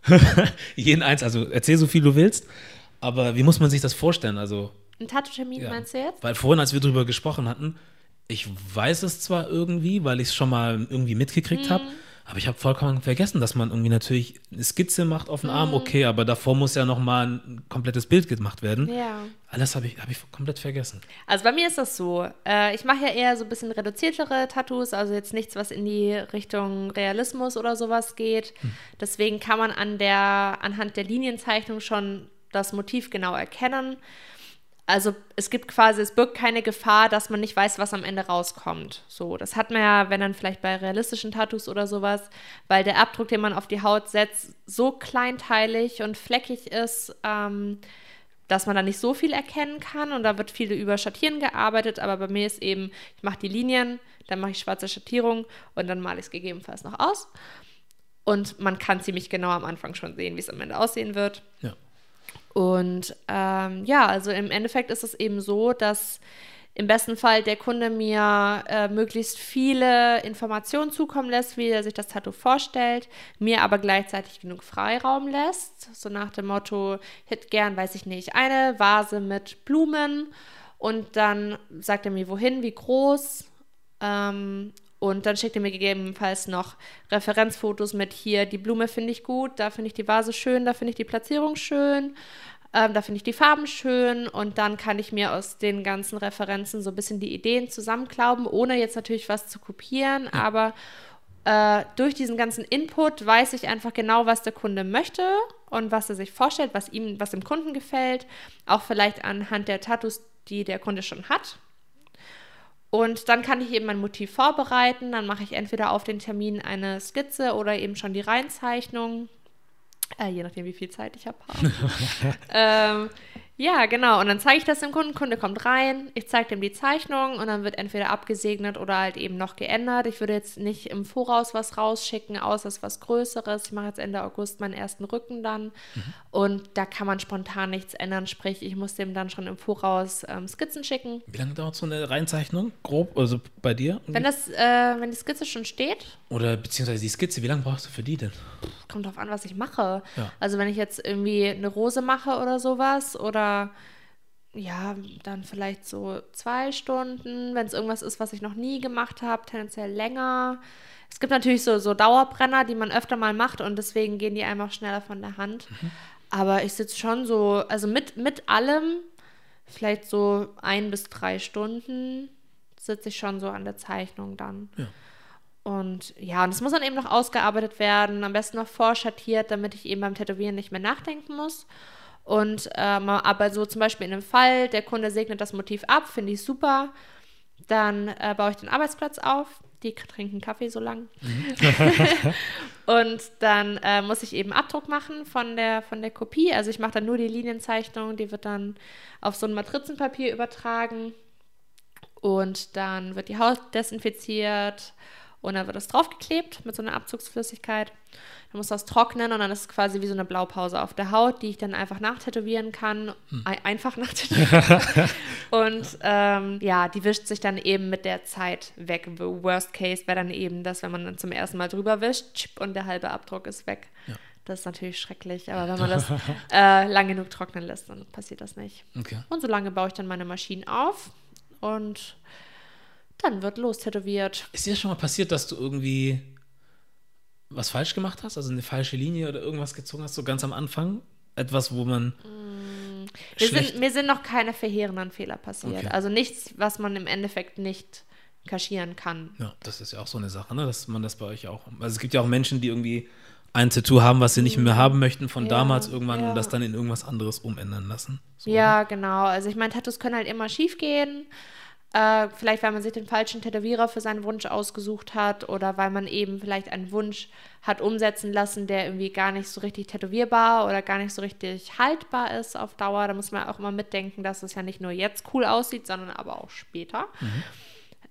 jeden eins, also erzähl so viel du willst, aber wie muss man sich das vorstellen? Also. Ein Tattoo-Termin ja. meinst du jetzt? Weil vorhin, als wir darüber gesprochen hatten, ich weiß es zwar irgendwie, weil ich es schon mal irgendwie mitgekriegt mhm. habe, aber ich habe vollkommen vergessen, dass man irgendwie natürlich eine Skizze macht auf den Arm, mhm. okay, aber davor muss ja nochmal ein komplettes Bild gemacht werden. Ja. Alles habe ich, hab ich komplett vergessen. Also bei mir ist das so. Äh, ich mache ja eher so ein bisschen reduziertere Tattoos, also jetzt nichts, was in die Richtung Realismus oder sowas geht. Mhm. Deswegen kann man an der, anhand der Linienzeichnung schon das Motiv genau erkennen also es gibt quasi, es birgt keine Gefahr, dass man nicht weiß, was am Ende rauskommt. So, das hat man ja, wenn dann vielleicht bei realistischen Tattoos oder sowas, weil der Abdruck, den man auf die Haut setzt, so kleinteilig und fleckig ist, ähm, dass man da nicht so viel erkennen kann und da wird viel über Schattieren gearbeitet, aber bei mir ist eben, ich mache die Linien, dann mache ich schwarze Schattierung und dann male ich es gegebenenfalls noch aus. Und man kann ziemlich genau am Anfang schon sehen, wie es am Ende aussehen wird. Ja. Und ähm, ja, also im Endeffekt ist es eben so, dass im besten Fall der Kunde mir äh, möglichst viele Informationen zukommen lässt, wie er sich das Tattoo vorstellt, mir aber gleichzeitig genug Freiraum lässt. So nach dem Motto, hätte gern, weiß ich nicht, eine Vase mit Blumen und dann sagt er mir, wohin, wie groß. Ähm, und dann schickt er mir gegebenenfalls noch Referenzfotos mit hier, die Blume finde ich gut, da finde ich die Vase schön, da finde ich die Platzierung schön, ähm, da finde ich die Farben schön und dann kann ich mir aus den ganzen Referenzen so ein bisschen die Ideen zusammenklauben, ohne jetzt natürlich was zu kopieren, ja. aber äh, durch diesen ganzen Input weiß ich einfach genau, was der Kunde möchte und was er sich vorstellt, was ihm, was dem Kunden gefällt, auch vielleicht anhand der Tattoos, die der Kunde schon hat. Und dann kann ich eben mein Motiv vorbereiten. Dann mache ich entweder auf den Termin eine Skizze oder eben schon die Reinzeichnung. Äh, je nachdem, wie viel Zeit ich habe. ähm, ja, genau. Und dann zeige ich das dem Kunden. Kunde kommt rein, ich zeige dem die Zeichnung und dann wird entweder abgesegnet oder halt eben noch geändert. Ich würde jetzt nicht im Voraus was rausschicken, außer es ist was Größeres. Ich mache jetzt Ende August meinen ersten Rücken dann mhm. und da kann man spontan nichts ändern. Sprich, ich muss dem dann schon im Voraus ähm, Skizzen schicken. Wie lange dauert so eine Reinzeichnung? Grob, also bei dir? Wenn, das, äh, wenn die Skizze schon steht. Oder beziehungsweise die Skizze, wie lange brauchst du für die denn? Kommt drauf an, was ich mache. Ja. Also wenn ich jetzt irgendwie eine Rose mache oder sowas oder ja, dann vielleicht so zwei Stunden, wenn es irgendwas ist, was ich noch nie gemacht habe, tendenziell länger. Es gibt natürlich so, so Dauerbrenner, die man öfter mal macht und deswegen gehen die einfach schneller von der Hand. Mhm. Aber ich sitze schon so, also mit, mit allem, vielleicht so ein bis drei Stunden sitze ich schon so an der Zeichnung dann. Ja. Und ja, und es muss dann eben noch ausgearbeitet werden, am besten noch vorschattiert, damit ich eben beim Tätowieren nicht mehr nachdenken muss. Und ähm, aber so zum Beispiel in einem Fall, der Kunde segnet das Motiv ab, finde ich super. Dann äh, baue ich den Arbeitsplatz auf. Die trinken Kaffee so lang. Mhm. und dann äh, muss ich eben Abdruck machen von der, von der Kopie. Also ich mache dann nur die Linienzeichnung, die wird dann auf so ein Matrizenpapier übertragen. Und dann wird die Haut desinfiziert und dann wird das draufgeklebt mit so einer Abzugsflüssigkeit. Dann muss das trocknen und dann ist es quasi wie so eine Blaupause auf der Haut, die ich dann einfach nachtätowieren kann. Hm. Einfach nachtätowieren. und ähm, ja, die wischt sich dann eben mit der Zeit weg. Worst Case wäre dann eben das, wenn man dann zum ersten Mal drüber wischt und der halbe Abdruck ist weg. Ja. Das ist natürlich schrecklich, aber wenn man das äh, lang genug trocknen lässt, dann passiert das nicht. Okay. Und so lange baue ich dann meine Maschinen auf und dann wird los tätowiert. Ist dir schon mal passiert, dass du irgendwie was falsch gemacht hast? Also eine falsche Linie oder irgendwas gezogen hast, so ganz am Anfang? Etwas, wo man. Mm, mir, sind, mir sind noch keine verheerenden Fehler passiert. Okay. Also nichts, was man im Endeffekt nicht kaschieren kann. Ja, das ist ja auch so eine Sache, ne? dass man das bei euch auch. Also es gibt ja auch Menschen, die irgendwie ein Tattoo haben, was sie nicht mehr haben möchten von ja, damals irgendwann ja. und das dann in irgendwas anderes umändern lassen. So, ja, oder? genau. Also ich meine, Tattoos können halt immer schief gehen. Äh, vielleicht, weil man sich den falschen Tätowierer für seinen Wunsch ausgesucht hat oder weil man eben vielleicht einen Wunsch hat umsetzen lassen, der irgendwie gar nicht so richtig tätowierbar oder gar nicht so richtig haltbar ist auf Dauer. Da muss man auch immer mitdenken, dass es ja nicht nur jetzt cool aussieht, sondern aber auch später. Mhm.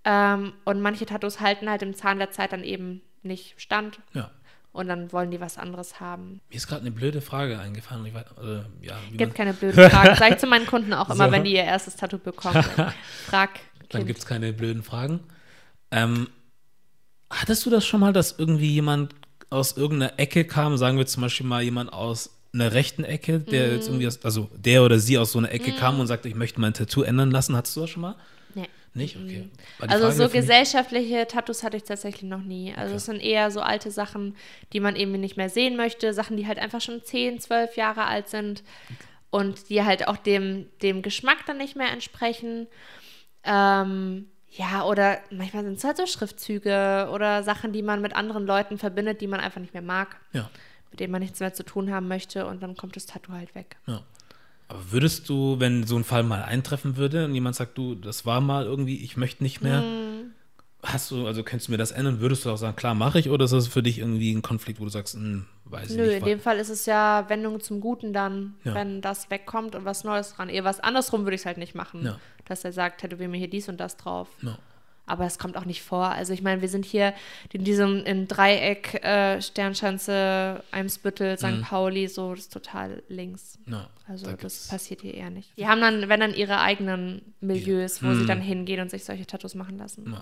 Ähm, und manche Tattoos halten halt im Zahn der Zeit dann eben nicht stand. Ja. Und dann wollen die was anderes haben. Mir ist gerade eine blöde Frage eingefallen. Ich weiß, äh, ja, Gibt keine blöden Fragen. Sag ich zu meinen Kunden auch immer, so. wenn die ihr erstes Tattoo bekommen. Frag dann gibt es keine blöden Fragen. Ähm, hattest du das schon mal, dass irgendwie jemand aus irgendeiner Ecke kam, sagen wir zum Beispiel mal jemand aus einer rechten Ecke, der mm. jetzt irgendwie, aus, also der oder sie aus so einer Ecke mm. kam und sagte, ich möchte mein Tattoo ändern lassen. Hattest du das schon mal? Nee. Nicht? Okay. Also Frage so gesellschaftliche Tattoos hatte ich tatsächlich noch nie. Also es sind eher so alte Sachen, die man eben nicht mehr sehen möchte, Sachen, die halt einfach schon 10, 12 Jahre alt sind okay. und die halt auch dem, dem Geschmack dann nicht mehr entsprechen. Ähm, ja, oder manchmal sind es halt so Schriftzüge oder Sachen, die man mit anderen Leuten verbindet, die man einfach nicht mehr mag. Ja. Mit denen man nichts mehr zu tun haben möchte und dann kommt das Tattoo halt weg. Ja. Aber würdest du, wenn so ein Fall mal eintreffen würde und jemand sagt, du, das war mal irgendwie, ich möchte nicht mehr, mm. hast du, also könntest du mir das ändern, würdest du auch sagen, klar, mache ich, oder ist das für dich irgendwie ein Konflikt, wo du sagst, hm, weiß Nö, ich nicht. Nö, in dem Fall ist es ja Wendung zum Guten dann, ja. wenn das wegkommt und was Neues dran. Eher was andersrum würde ich es halt nicht machen. Ja dass er sagt, tätowier mir hier dies und das drauf. No. Aber es kommt auch nicht vor. Also ich meine, wir sind hier in diesem im Dreieck äh, Sternschanze, Eimsbüttel, St. Mhm. Pauli, so das ist total links. No, also da das passiert hier eher nicht. Die haben dann, wenn dann ihre eigenen Milieus, ja. wo mhm. sie dann hingehen und sich solche Tattoos machen lassen. No.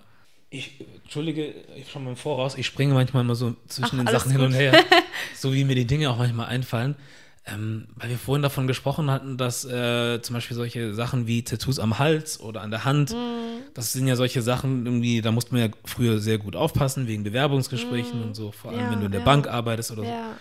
Ich, entschuldige, ich schon mal im Voraus, ich springe manchmal mal so zwischen Ach, den Sachen gut. hin und her, so wie mir die Dinge auch manchmal einfallen. Ähm, weil wir vorhin davon gesprochen hatten, dass äh, zum Beispiel solche Sachen wie Tattoos am Hals oder an der Hand, mm. das sind ja solche Sachen, irgendwie, da musste man ja früher sehr gut aufpassen, wegen Bewerbungsgesprächen mm. und so, vor allem ja, wenn du in der ja. Bank arbeitest oder ja. so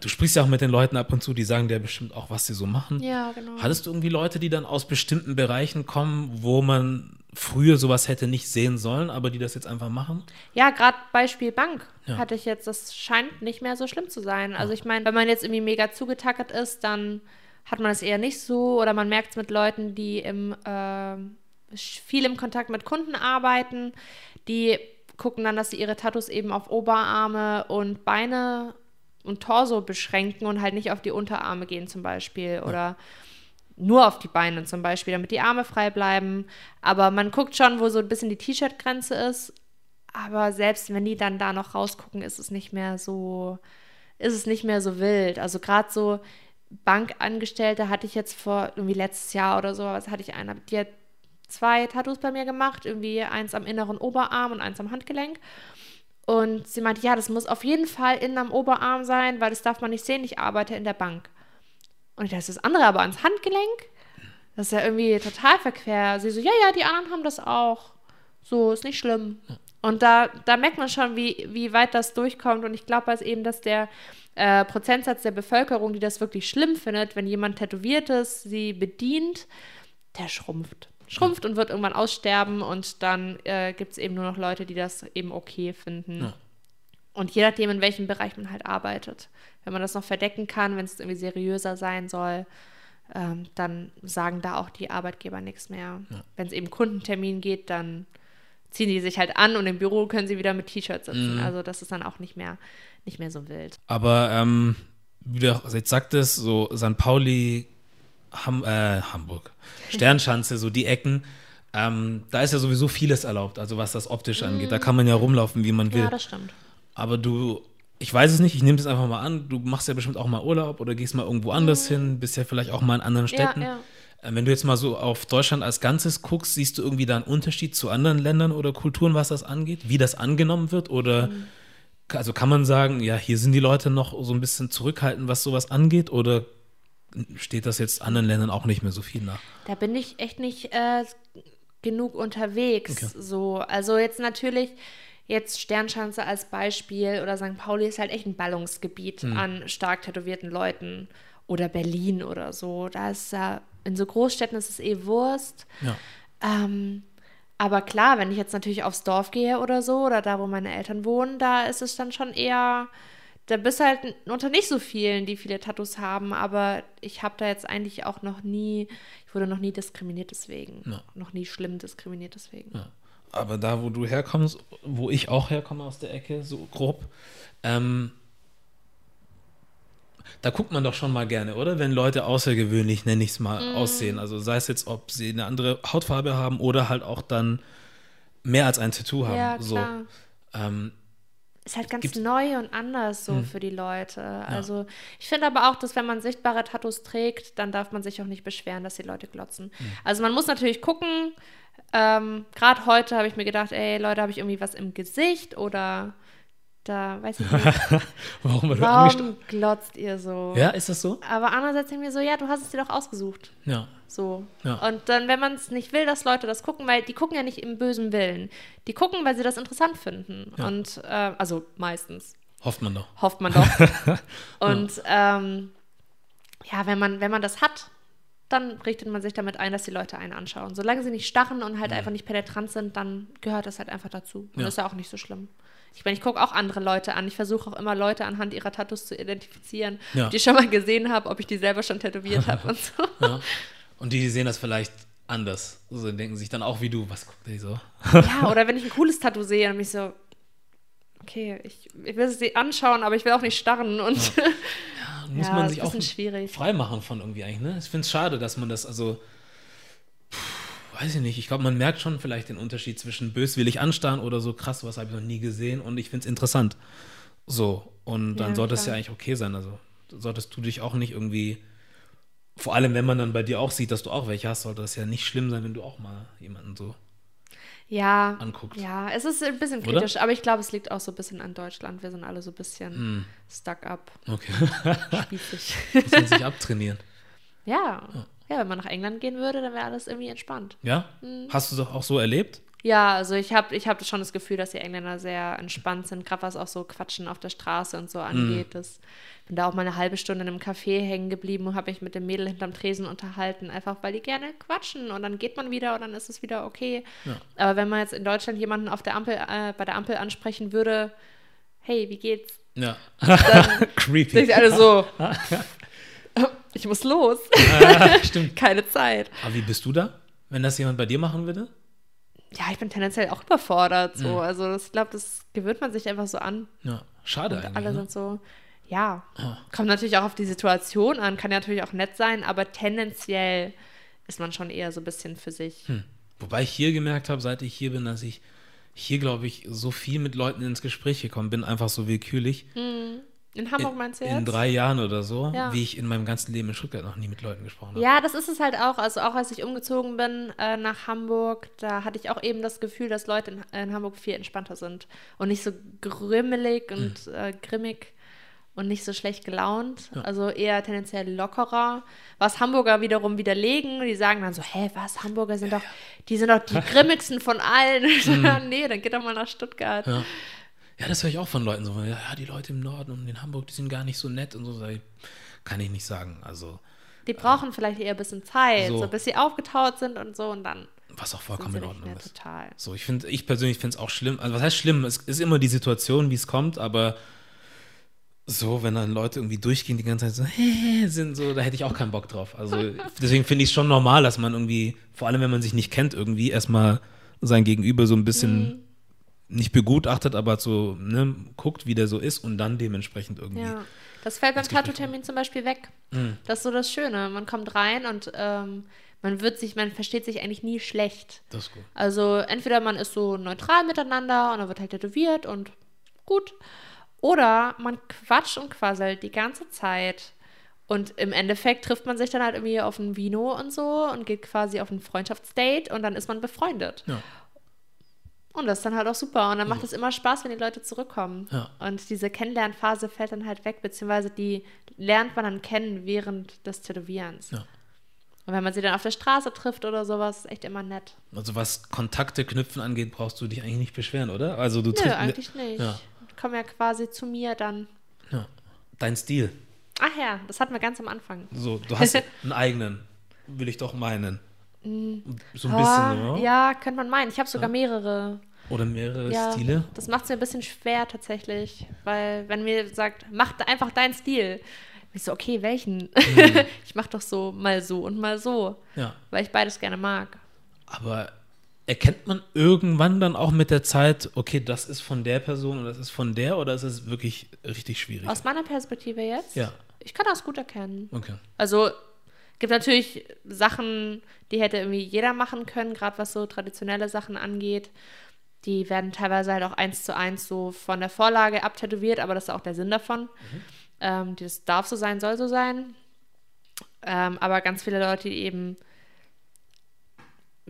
du sprichst ja auch mit den Leuten ab und zu, die sagen dir bestimmt auch, was sie so machen. Ja, genau. Hattest du irgendwie Leute, die dann aus bestimmten Bereichen kommen, wo man früher sowas hätte nicht sehen sollen, aber die das jetzt einfach machen? Ja, gerade Beispiel Bank ja. hatte ich jetzt, das scheint nicht mehr so schlimm zu sein. Also ich meine, wenn man jetzt irgendwie mega zugetackert ist, dann hat man es eher nicht so oder man merkt es mit Leuten, die im, äh, viel im Kontakt mit Kunden arbeiten, die gucken dann, dass sie ihre Tattoos eben auf Oberarme und Beine und Torso beschränken und halt nicht auf die Unterarme gehen zum Beispiel oder ja. Nur auf die Beine zum Beispiel, damit die Arme frei bleiben. Aber man guckt schon, wo so ein bisschen die T-Shirt-Grenze ist. Aber selbst wenn die dann da noch rausgucken, ist es nicht mehr so, ist es nicht mehr so wild. Also gerade so Bankangestellte hatte ich jetzt vor irgendwie letztes Jahr oder so, was hatte ich einer, die hat zwei Tattoos bei mir gemacht, irgendwie eins am inneren Oberarm und eins am Handgelenk. Und sie meinte, ja, das muss auf jeden Fall innen am Oberarm sein, weil das darf man nicht sehen, ich arbeite in der Bank. Und ich dachte, das andere aber ans Handgelenk? Das ist ja irgendwie total verquer. Sie so, ja, ja, die anderen haben das auch. So, ist nicht schlimm. Und da, da merkt man schon, wie, wie weit das durchkommt. Und ich glaube also eben, dass der äh, Prozentsatz der Bevölkerung, die das wirklich schlimm findet, wenn jemand tätowiert ist, sie bedient, der schrumpft schrumpft und wird irgendwann aussterben und dann äh, gibt es eben nur noch Leute, die das eben okay finden. Ja. Und je nachdem, in welchem Bereich man halt arbeitet. Wenn man das noch verdecken kann, wenn es irgendwie seriöser sein soll, ähm, dann sagen da auch die Arbeitgeber nichts mehr. Ja. Wenn es eben Kundentermin geht, dann ziehen die sich halt an und im Büro können sie wieder mit T-Shirts sitzen. Mhm. Also das ist dann auch nicht mehr, nicht mehr so wild. Aber ähm, wie du auch jetzt sagtest, so St. Pauli, Ham, äh, Hamburg, Sternschanze, so die Ecken, ähm, da ist ja sowieso vieles erlaubt, also was das optisch angeht. Da kann man ja rumlaufen, wie man will. Ja, das stimmt. Aber du, ich weiß es nicht, ich nehme das einfach mal an, du machst ja bestimmt auch mal Urlaub oder gehst mal irgendwo anders hin, bist ja vielleicht auch mal in anderen Städten. Mhm. Ja, ja. Äh, Wenn du jetzt mal so auf Deutschland als Ganzes guckst, siehst du irgendwie da einen Unterschied zu anderen Ländern oder Kulturen, was das angeht? Wie das angenommen wird? Oder Mhm. also kann man sagen, ja, hier sind die Leute noch so ein bisschen zurückhaltend, was sowas angeht? Oder steht das jetzt anderen Ländern auch nicht mehr so viel nach? Da bin ich echt nicht äh, genug unterwegs. Okay. So, also jetzt natürlich jetzt Sternschanze als Beispiel oder St. Pauli ist halt echt ein Ballungsgebiet Hm. an stark tätowierten Leuten oder Berlin oder so. Da ist ja in so Großstädten ist es eh Wurst. Ja. Ähm, aber klar, wenn ich jetzt natürlich aufs Dorf gehe oder so oder da, wo meine Eltern wohnen, da ist es dann schon eher, da bist du halt unter nicht so vielen, die viele Tattoos haben, aber ich habe da jetzt eigentlich auch noch nie, ich wurde noch nie diskriminiert deswegen. Ja. Noch nie schlimm diskriminiert deswegen. Ja. Aber da, wo du herkommst, wo ich auch herkomme aus der Ecke, so grob, ähm, da guckt man doch schon mal gerne, oder? Wenn Leute außergewöhnlich, nenne ich es mal, aussehen. Also sei es jetzt, ob sie eine andere Hautfarbe haben oder halt auch dann mehr als ein Tattoo haben. Ja, so. Ähm, Ist halt ganz neu und anders so für die Leute. Also ich finde aber auch, dass wenn man sichtbare Tattoos trägt, dann darf man sich auch nicht beschweren, dass die Leute glotzen. Also man muss natürlich gucken. Ähm, Gerade heute habe ich mir gedacht, ey Leute, habe ich irgendwie was im Gesicht oder da weiß ich nicht. warum? Warum glotzt ihr so? Ja, ist das so? Aber andererseits denke ich mir so, ja, du hast es dir doch ausgesucht. Ja. So. Ja. Und dann, wenn man es nicht will, dass Leute das gucken, weil die gucken ja nicht im bösen Willen. Die gucken, weil sie das interessant finden. Ja. Und äh, also meistens. Hofft man doch. Hofft man doch. Und ähm, ja, wenn man, wenn man das hat, dann richtet man sich damit ein, dass die Leute einen anschauen. Solange sie nicht starren und halt einfach nicht penetrant sind, dann gehört das halt einfach dazu. Und Ja. das ist ja auch nicht so schlimm. Ich meine, ich gucke auch andere Leute an. Ich versuche auch immer Leute anhand ihrer Tattoos zu identifizieren, Ja. die ich schon mal gesehen habe, ob ich die selber schon tätowiert habe und so. Ja. Und die, die sehen das vielleicht anders. So denken sich dann auch wie du, was guckt der so? Ja, oder wenn ich ein cooles Tattoo sehe, dann bin ich so, okay, ich, ich will es dir anschauen, aber ich will auch nicht starren und muss Ja, man sich auch schwierig. frei machen von irgendwie eigentlich, ne? Ich finde es schade, dass man das, also, pff, weiß ich nicht, ich glaube, man merkt schon vielleicht den Unterschied zwischen böswillig anstarren oder so, krass, was habe ich noch nie gesehen und ich finde es interessant. So, und dann Ja, sollte es ja eigentlich okay sein, also solltest du dich auch nicht irgendwie, vor allem wenn man dann bei dir auch sieht, dass du auch welche hast, sollte das ja nicht schlimm sein, wenn du auch mal jemanden so ja, anguckst. ja, es ist ein bisschen Oder? kritisch, aber ich glaube, es liegt auch so ein bisschen an Deutschland. Wir sind alle so ein bisschen Hm. stuck up, Okay, spießig. muss man sich abtrainieren. ja. ja, wenn man nach England gehen würde, dann wäre alles irgendwie entspannt. Ja? Hm. Hast du das auch so erlebt? Ja, also ich habe ich hab schon das Gefühl, dass die Engländer sehr entspannt sind, gerade was auch so Quatschen auf der Straße und so angeht. Das, bin da auch mal eine halbe Stunde in einem Café hängen geblieben und habe mich mit dem Mädel hinterm Tresen unterhalten, einfach weil die gerne quatschen und dann geht man wieder und dann ist es wieder okay. Ja. Aber wenn man jetzt in Deutschland jemanden auf der Ampel, äh, bei der Ampel ansprechen würde, hey, wie geht's? Ja. Dann Creepy. sind alle so, ich muss los, Ah, stimmt. keine Zeit. Aber wie bist du da, wenn das jemand bei dir machen würde? Ja, ich bin tendenziell auch überfordert. So. Mhm. Also das- ich glaube, das gewöhnt man sich einfach so an. Ja, schade Und eigentlich. alle ne? sind so, ja. Ah. Kommt natürlich auch auf die Situation an, kann ja natürlich auch nett sein, aber tendenziell ist man schon eher so ein bisschen für sich. Hm. Wobei ich hier gemerkt habe, seit ich hier bin, dass ich hier, glaube ich, so viel mit Leuten ins Gespräch gekommen bin, einfach so willkürlich. In Hamburg meinst du jetzt? In drei Jahren oder so, Ja. wie ich in meinem ganzen Leben in Stuttgart noch nie mit Leuten gesprochen habe. Ja, das ist es halt auch. Also auch als ich umgezogen bin äh, nach Hamburg, da hatte ich auch eben das Gefühl, dass Leute in, in Hamburg viel entspannter sind und nicht so grimmelig und äh, grimmig und nicht so schlecht gelaunt. Ja. Also eher tendenziell lockerer. Was Hamburger wiederum widerlegen. Die sagen dann so, hä, was, Hamburger sind doch, die sind doch die grimmigsten von allen. nee, dann geht doch mal nach Stuttgart. Ja. Ja, das höre ich auch von Leuten so. Ja, die Leute im Norden und in Hamburg, die sind gar nicht so nett und so. Kann ich nicht sagen. Also, Die brauchen vielleicht eher ein bisschen Zeit, So. so. bis sie aufgetaut sind und so und dann. Was auch vollkommen in Ordnung ist. Total. So, ich finde, ich persönlich finde es auch schlimm. Also, was heißt schlimm? Es ist immer die Situation, wie es kommt, aber so, wenn dann Leute irgendwie durchgehen, die ganze Zeit so, sind so, da hätte ich auch keinen Bock drauf. Also, deswegen finde ich es schon normal, dass man irgendwie, vor allem wenn man sich nicht kennt, irgendwie erstmal sein Gegenüber so ein bisschen mhm. Nicht begutachtet, aber so, ne, guckt, wie der so ist und dann dementsprechend irgendwie. Ja. Das fällt beim Tattoo-Termin zum Beispiel weg. Mhm. Das ist so das Schöne. Man kommt rein und ähm, man wird sich, man versteht sich eigentlich nie schlecht. Das ist gut. Also entweder man ist so neutral miteinander und dann wird halt tätowiert und gut. Oder man quatscht und quasselt die ganze Zeit. Und im Endeffekt trifft man sich dann halt irgendwie auf ein Vino und so und geht quasi auf ein Freundschaftsdate und dann ist man befreundet. Ja. Und das ist dann halt auch super. Und dann macht es immer Spaß, wenn die Leute zurückkommen. Ja. Und diese Kennenlernphase fällt dann halt weg, beziehungsweise die lernt man dann kennen während des Tätowierens. Ja. Und wenn man sie dann auf der Straße trifft oder sowas, ist echt immer nett. Also was Kontakte knüpfen angeht, brauchst du dich eigentlich nicht beschweren, oder? Also du Nö, eigentlich nicht. Ja. Kommen ja quasi zu mir dann. Ja. Dein Stil. Ach ja, das hatten wir ganz am Anfang. So, du hast einen eigenen, will ich doch meinen. So ein bisschen, oder? Ja, könnte man meinen. Ich habe sogar ja. mehrere. Oder mehrere ja, Stile? Das macht es mir ein bisschen schwer tatsächlich, weil wenn mir sagt, mach einfach deinen Stil, ich so, okay, welchen? Mhm. ich mache doch so mal so und mal so, ja. weil ich beides gerne mag. Aber erkennt man irgendwann dann auch mit der Zeit, okay, das ist von der Person und das ist von der oder ist es wirklich richtig schwierig? Aus meiner Perspektive jetzt? Ja. Ich kann das gut erkennen. Okay. Also gibt natürlich Sachen, die hätte irgendwie jeder machen können, gerade was so traditionelle Sachen angeht. Die werden teilweise halt auch eins zu eins so von der Vorlage abtätowiert, aber das ist auch der Sinn davon. Mhm. Ähm, das darf so sein, soll so sein. Ähm, aber ganz viele Leute, die eben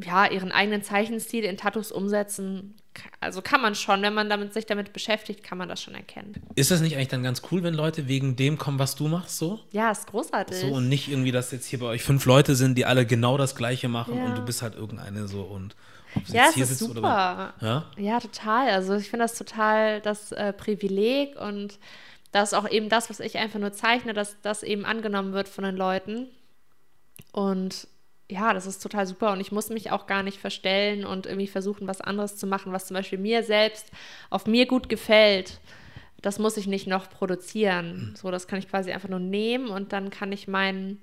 ja, ihren eigenen Zeichenstil in Tattoos umsetzen. Also kann man schon, wenn man damit, sich damit beschäftigt, kann man das schon erkennen. Ist das nicht eigentlich dann ganz cool, wenn Leute wegen dem kommen, was du machst, so? Ja, ist großartig. So und nicht irgendwie, dass jetzt hier bei euch fünf Leute sind, die alle genau das Gleiche machen ja. und du bist halt irgendeine so und ja, es ist super. Oder, ja? ja, total. Also ich finde das total das äh, Privileg und das ist auch eben das, was ich einfach nur zeichne, dass das eben angenommen wird von den Leuten. Und ja, das ist total super und ich muss mich auch gar nicht verstellen und irgendwie versuchen, was anderes zu machen, was zum Beispiel mir selbst auf mir gut gefällt. Das muss ich nicht noch produzieren. Mhm. So, das kann ich quasi einfach nur nehmen und dann kann ich meinen,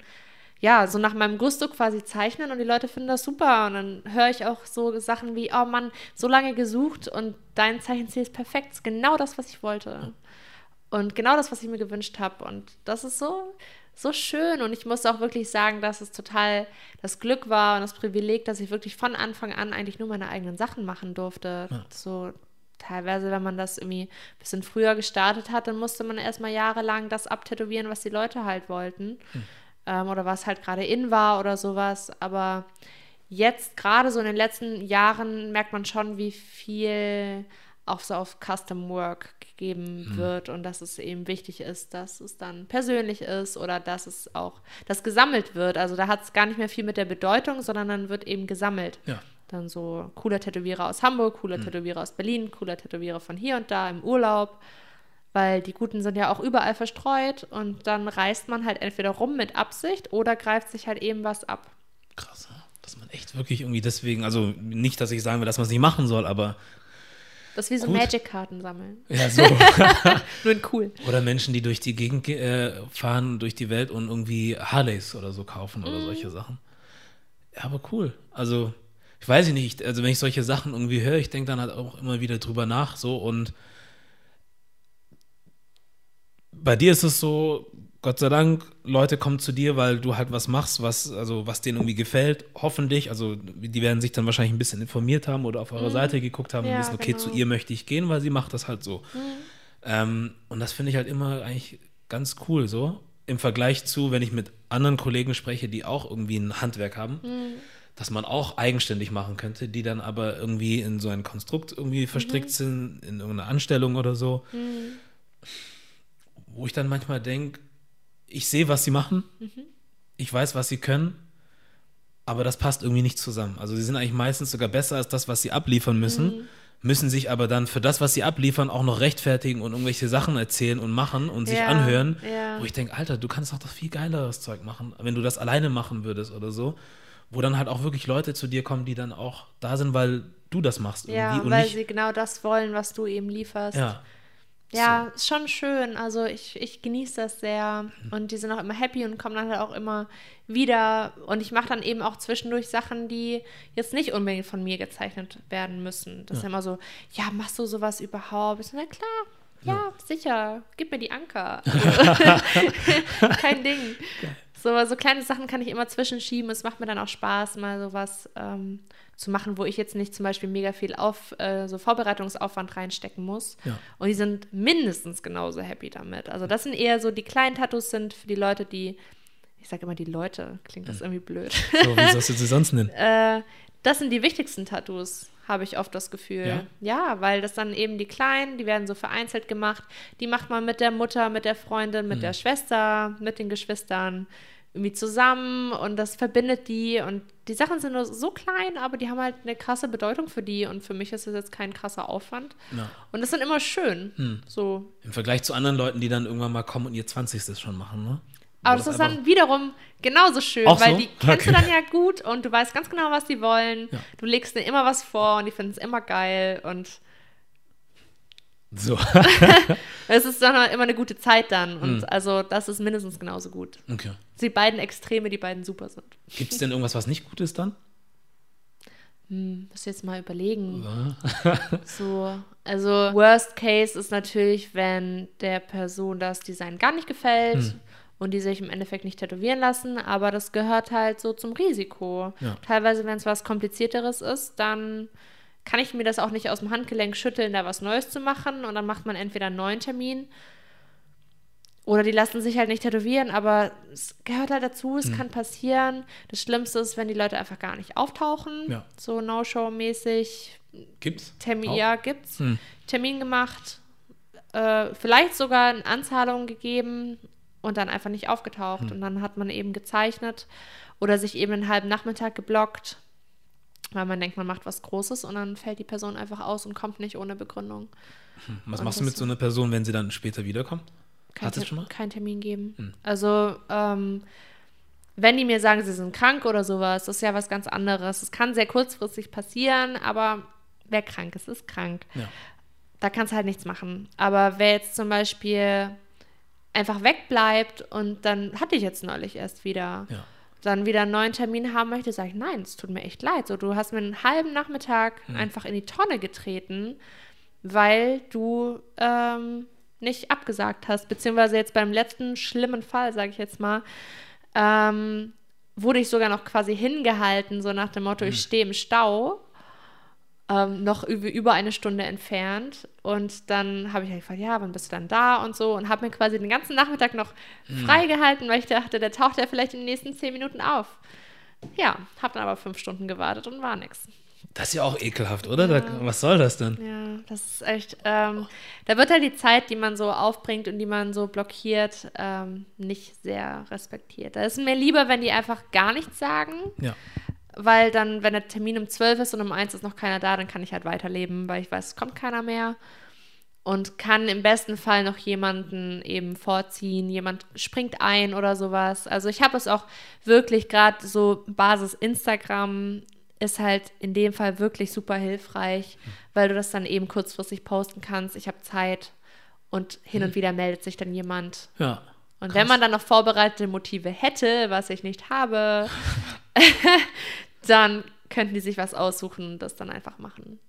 ja, so nach meinem Gusto quasi zeichnen und die Leute finden das super. Und dann höre ich auch so Sachen wie, oh Mann, so lange gesucht und dein Zeichenstil ist perfekt, ist genau das, was ich wollte. Und genau das, was ich mir gewünscht habe. Und das ist so, so schön und ich muss auch wirklich sagen, dass es total das Glück war und das Privileg, dass ich wirklich von Anfang an eigentlich nur meine eigenen Sachen machen durfte. Ja. So teilweise, wenn man das irgendwie ein bisschen früher gestartet hat, dann musste man erstmal jahrelang das abtätowieren, was die Leute halt wollten. Hm. Ähm, oder was halt gerade in war oder sowas. Aber jetzt, gerade so in den letzten Jahren, merkt man schon, wie viel auch so auf Custom Work gegeben mhm. wird und dass es eben wichtig ist, dass es dann persönlich ist oder dass es auch, das gesammelt wird. Also da hat es gar nicht mehr viel mit der Bedeutung, sondern dann wird eben gesammelt. Ja. Dann so cooler Tätowierer aus Hamburg, cooler mhm. Tätowierer aus Berlin, cooler Tätowierer von hier und da im Urlaub. Weil die Guten sind ja auch überall verstreut und dann reist man halt entweder rum mit Absicht oder greift sich halt eben was ab. Krass, dass man echt wirklich irgendwie deswegen, also nicht, dass ich sagen will, dass man es nicht machen soll, aber das ist wie so Magic-Karten sammeln. Ja, so. Nur in cool. Oder Menschen, die durch die Gegend äh, fahren, durch die Welt und irgendwie Harleys oder so kaufen oder mm. solche Sachen. Ja, aber cool. Also, ich weiß nicht, also wenn ich solche Sachen irgendwie höre, ich denke dann halt auch immer wieder drüber nach, so und bei dir ist es so, Gott sei Dank, Leute kommen zu dir, weil du halt was machst, was, also was denen irgendwie gefällt, hoffentlich. Also die werden sich dann wahrscheinlich ein bisschen informiert haben oder auf eurer mhm. Seite geguckt haben ja, und wissen, okay, genau. zu ihr möchte ich gehen, weil sie macht das halt so. Mhm. Ähm, und das finde ich halt immer eigentlich ganz cool so. Im Vergleich zu, wenn ich mit anderen Kollegen spreche, die auch irgendwie ein Handwerk haben, mhm. dass man auch eigenständig machen könnte, die dann aber irgendwie in so ein Konstrukt irgendwie verstrickt mhm. sind, in irgendeine Anstellung oder so. Mhm. Wo ich dann manchmal denke, ich sehe, was sie machen, mhm. ich weiß, was sie können, aber das passt irgendwie nicht zusammen. Also sie sind eigentlich meistens sogar besser als das, was sie abliefern müssen, mhm. müssen sich aber dann für das, was sie abliefern, auch noch rechtfertigen und irgendwelche Sachen erzählen und machen und sich ja, anhören, ja. wo ich denke, Alter, du kannst doch das viel geileres Zeug machen, wenn du das alleine machen würdest oder so. wo dann halt auch wirklich Leute zu dir kommen, die dann auch da sind, weil du das machst Ja, irgendwie und weil nicht, sie genau das wollen, was du eben lieferst. ja, Ja, ist schon schön. Also ich, ich genieße das sehr Mhm. und die sind auch immer happy und kommen dann halt auch immer wieder. Und ich mache dann eben auch zwischendurch Sachen, die jetzt nicht unbedingt von mir gezeichnet werden müssen. Das ist ja immer so, ja, machst du sowas überhaupt? Ich so, na klar, ja, sicher, gib mir die Anker. Kein Ding. So, so kleine Sachen kann ich immer zwischenschieben. Es macht mir dann auch Spaß, mal sowas ähm, zu machen, wo ich jetzt nicht zum Beispiel mega viel auf, äh, so Vorbereitungsaufwand reinstecken muss. Ja. Und die sind mindestens genauso happy damit. Also das sind eher so, die kleinen Tattoos sind für die Leute, die, ich sage immer die Leute, klingt das irgendwie blöd. so, wie sollst du sie sonst nennen? äh, das sind die wichtigsten Tattoos, habe ich oft das Gefühl. Ja? Ja? weil das dann eben die kleinen, die werden so vereinzelt gemacht. Die macht man mit der Mutter, mit der Freundin, Mhm. mit der Schwester, mit den Geschwistern irgendwie zusammen und das verbindet die und die Sachen sind nur so klein, aber die haben halt eine krasse Bedeutung für die und für mich ist das jetzt kein krasser Aufwand. Ja. Und das sind immer schön. Hm. So. Im Vergleich zu anderen Leuten, die dann irgendwann mal kommen und ihr 20. schon machen, ne? Aber das ist dann wiederum genauso schön, weil so? die kennst Okay. du dann ja gut und du weißt ganz genau, was die wollen. Ja. Du legst dir immer was vor und die finden es immer geil und So. es ist dann halt immer eine gute Zeit dann. Und Hm. also das ist mindestens genauso gut. Okay. Die beiden Extreme, die beiden super sind. Gibt es denn irgendwas, was nicht gut ist dann? Hm, muss jetzt mal überlegen. So, also Worst Case ist natürlich, wenn der Person das Design gar nicht gefällt Hm. und die sich im Endeffekt nicht tätowieren lassen, aber das gehört halt so zum Risiko. Ja. Teilweise, wenn es was komplizierteres ist, dann kann ich mir das auch nicht aus dem Handgelenk schütteln, da was Neues zu machen und dann macht man entweder einen neuen Termin oder die lassen sich halt nicht tätowieren, aber es gehört halt dazu, es kann passieren. Das Schlimmste ist, wenn die Leute einfach gar nicht auftauchen, Ja. so No-Show-mäßig, Gibt's? Termin, Auch? ja, gibt's. Hm. Termin gemacht, äh, vielleicht sogar eine Anzahlung gegeben und dann einfach nicht aufgetaucht. Hm. Und dann hat man eben gezeichnet oder sich eben einen halben Nachmittag geblockt, weil man denkt, man macht was Großes und dann fällt die Person einfach aus und kommt nicht ohne Begründung. Was Und machst du mit so einer Person, wenn sie dann später wiederkommt? Kein, Ter- schon mal? kein Termin geben. Hm. Also, ähm, wenn die mir sagen, sie sind krank oder sowas, das ist ja was ganz anderes. Es kann sehr kurzfristig passieren, aber wer krank ist, ist krank. Ja. da kannst du halt nichts machen. Aber wer jetzt zum Beispiel einfach wegbleibt und dann hatte ich jetzt neulich erst wieder, Ja. Dann wieder einen neuen Termin haben möchte, sage ich, nein, es tut mir echt leid. So, du hast mir einen halben Nachmittag Hm. einfach in die Tonne getreten, weil du ähm, nicht abgesagt hast. Beziehungsweise jetzt beim letzten schlimmen Fall, sage ich jetzt mal, ähm, wurde ich sogar noch quasi hingehalten, so nach dem Motto, Hm. ich stehe im Stau ähm, noch über, eine Stunde entfernt. Und dann habe ich halt gefragt, ja, wann bist du dann da und so. Und habe mir quasi den ganzen Nachmittag noch Hm. freigehalten, weil ich dachte, der taucht ja vielleicht in den nächsten zehn Minuten auf. Ja, habe dann aber fünf Stunden gewartet und war nichts. Das ist ja auch ekelhaft, oder? Da, was soll das denn? Ja, das ist echt, ähm, da wird halt die Zeit, die man so aufbringt und die man so blockiert, ähm, nicht sehr respektiert. Da ist mir lieber, wenn die einfach gar nichts sagen, Ja. Weil dann, wenn der Termin um 12 ist und um 1 ist noch keiner da, dann kann ich halt weiterleben, weil ich weiß, es kommt keiner mehr. Und kann im besten Fall noch jemanden eben vorziehen, jemand springt ein oder sowas. Also ich habe es auch wirklich gerade so Basis Instagram ist halt in dem Fall wirklich super hilfreich, weil du das dann eben kurzfristig posten kannst. Ich habe Zeit und hin und wieder meldet sich dann jemand. Ja. Und Krass. wenn man dann noch vorbereitete Motive hätte, was ich nicht habe, dann könnten die sich was aussuchen und das dann einfach machen.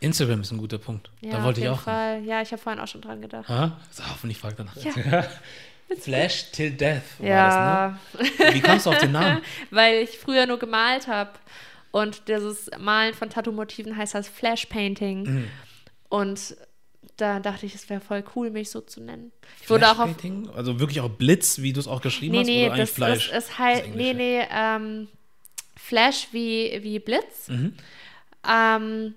Instagram ist ein guter Punkt. Ja, da wollte auf ich auch. Fall. Ja, ich habe vorhin auch schon dran gedacht. Ha? So, hoffentlich fragt danach. Ja. Flash till death war Ja, das, ne? Wie kamst du auf den Namen? weil ich früher nur gemalt habe. Und dieses Malen von Tattoo-Motiven heißt das Flash Painting. Mhm. Und da dachte ich, es wäre voll cool, mich so zu nennen. Ich wurde auch auf. Also wirklich auch Blitz, wie du es auch geschrieben Nee, hast? nee, oder eigentlich das Fleisch? ist, ist halt. Das Nee, Englische? nee, ähm, Flash wie, wie Blitz. Mhm. Ähm,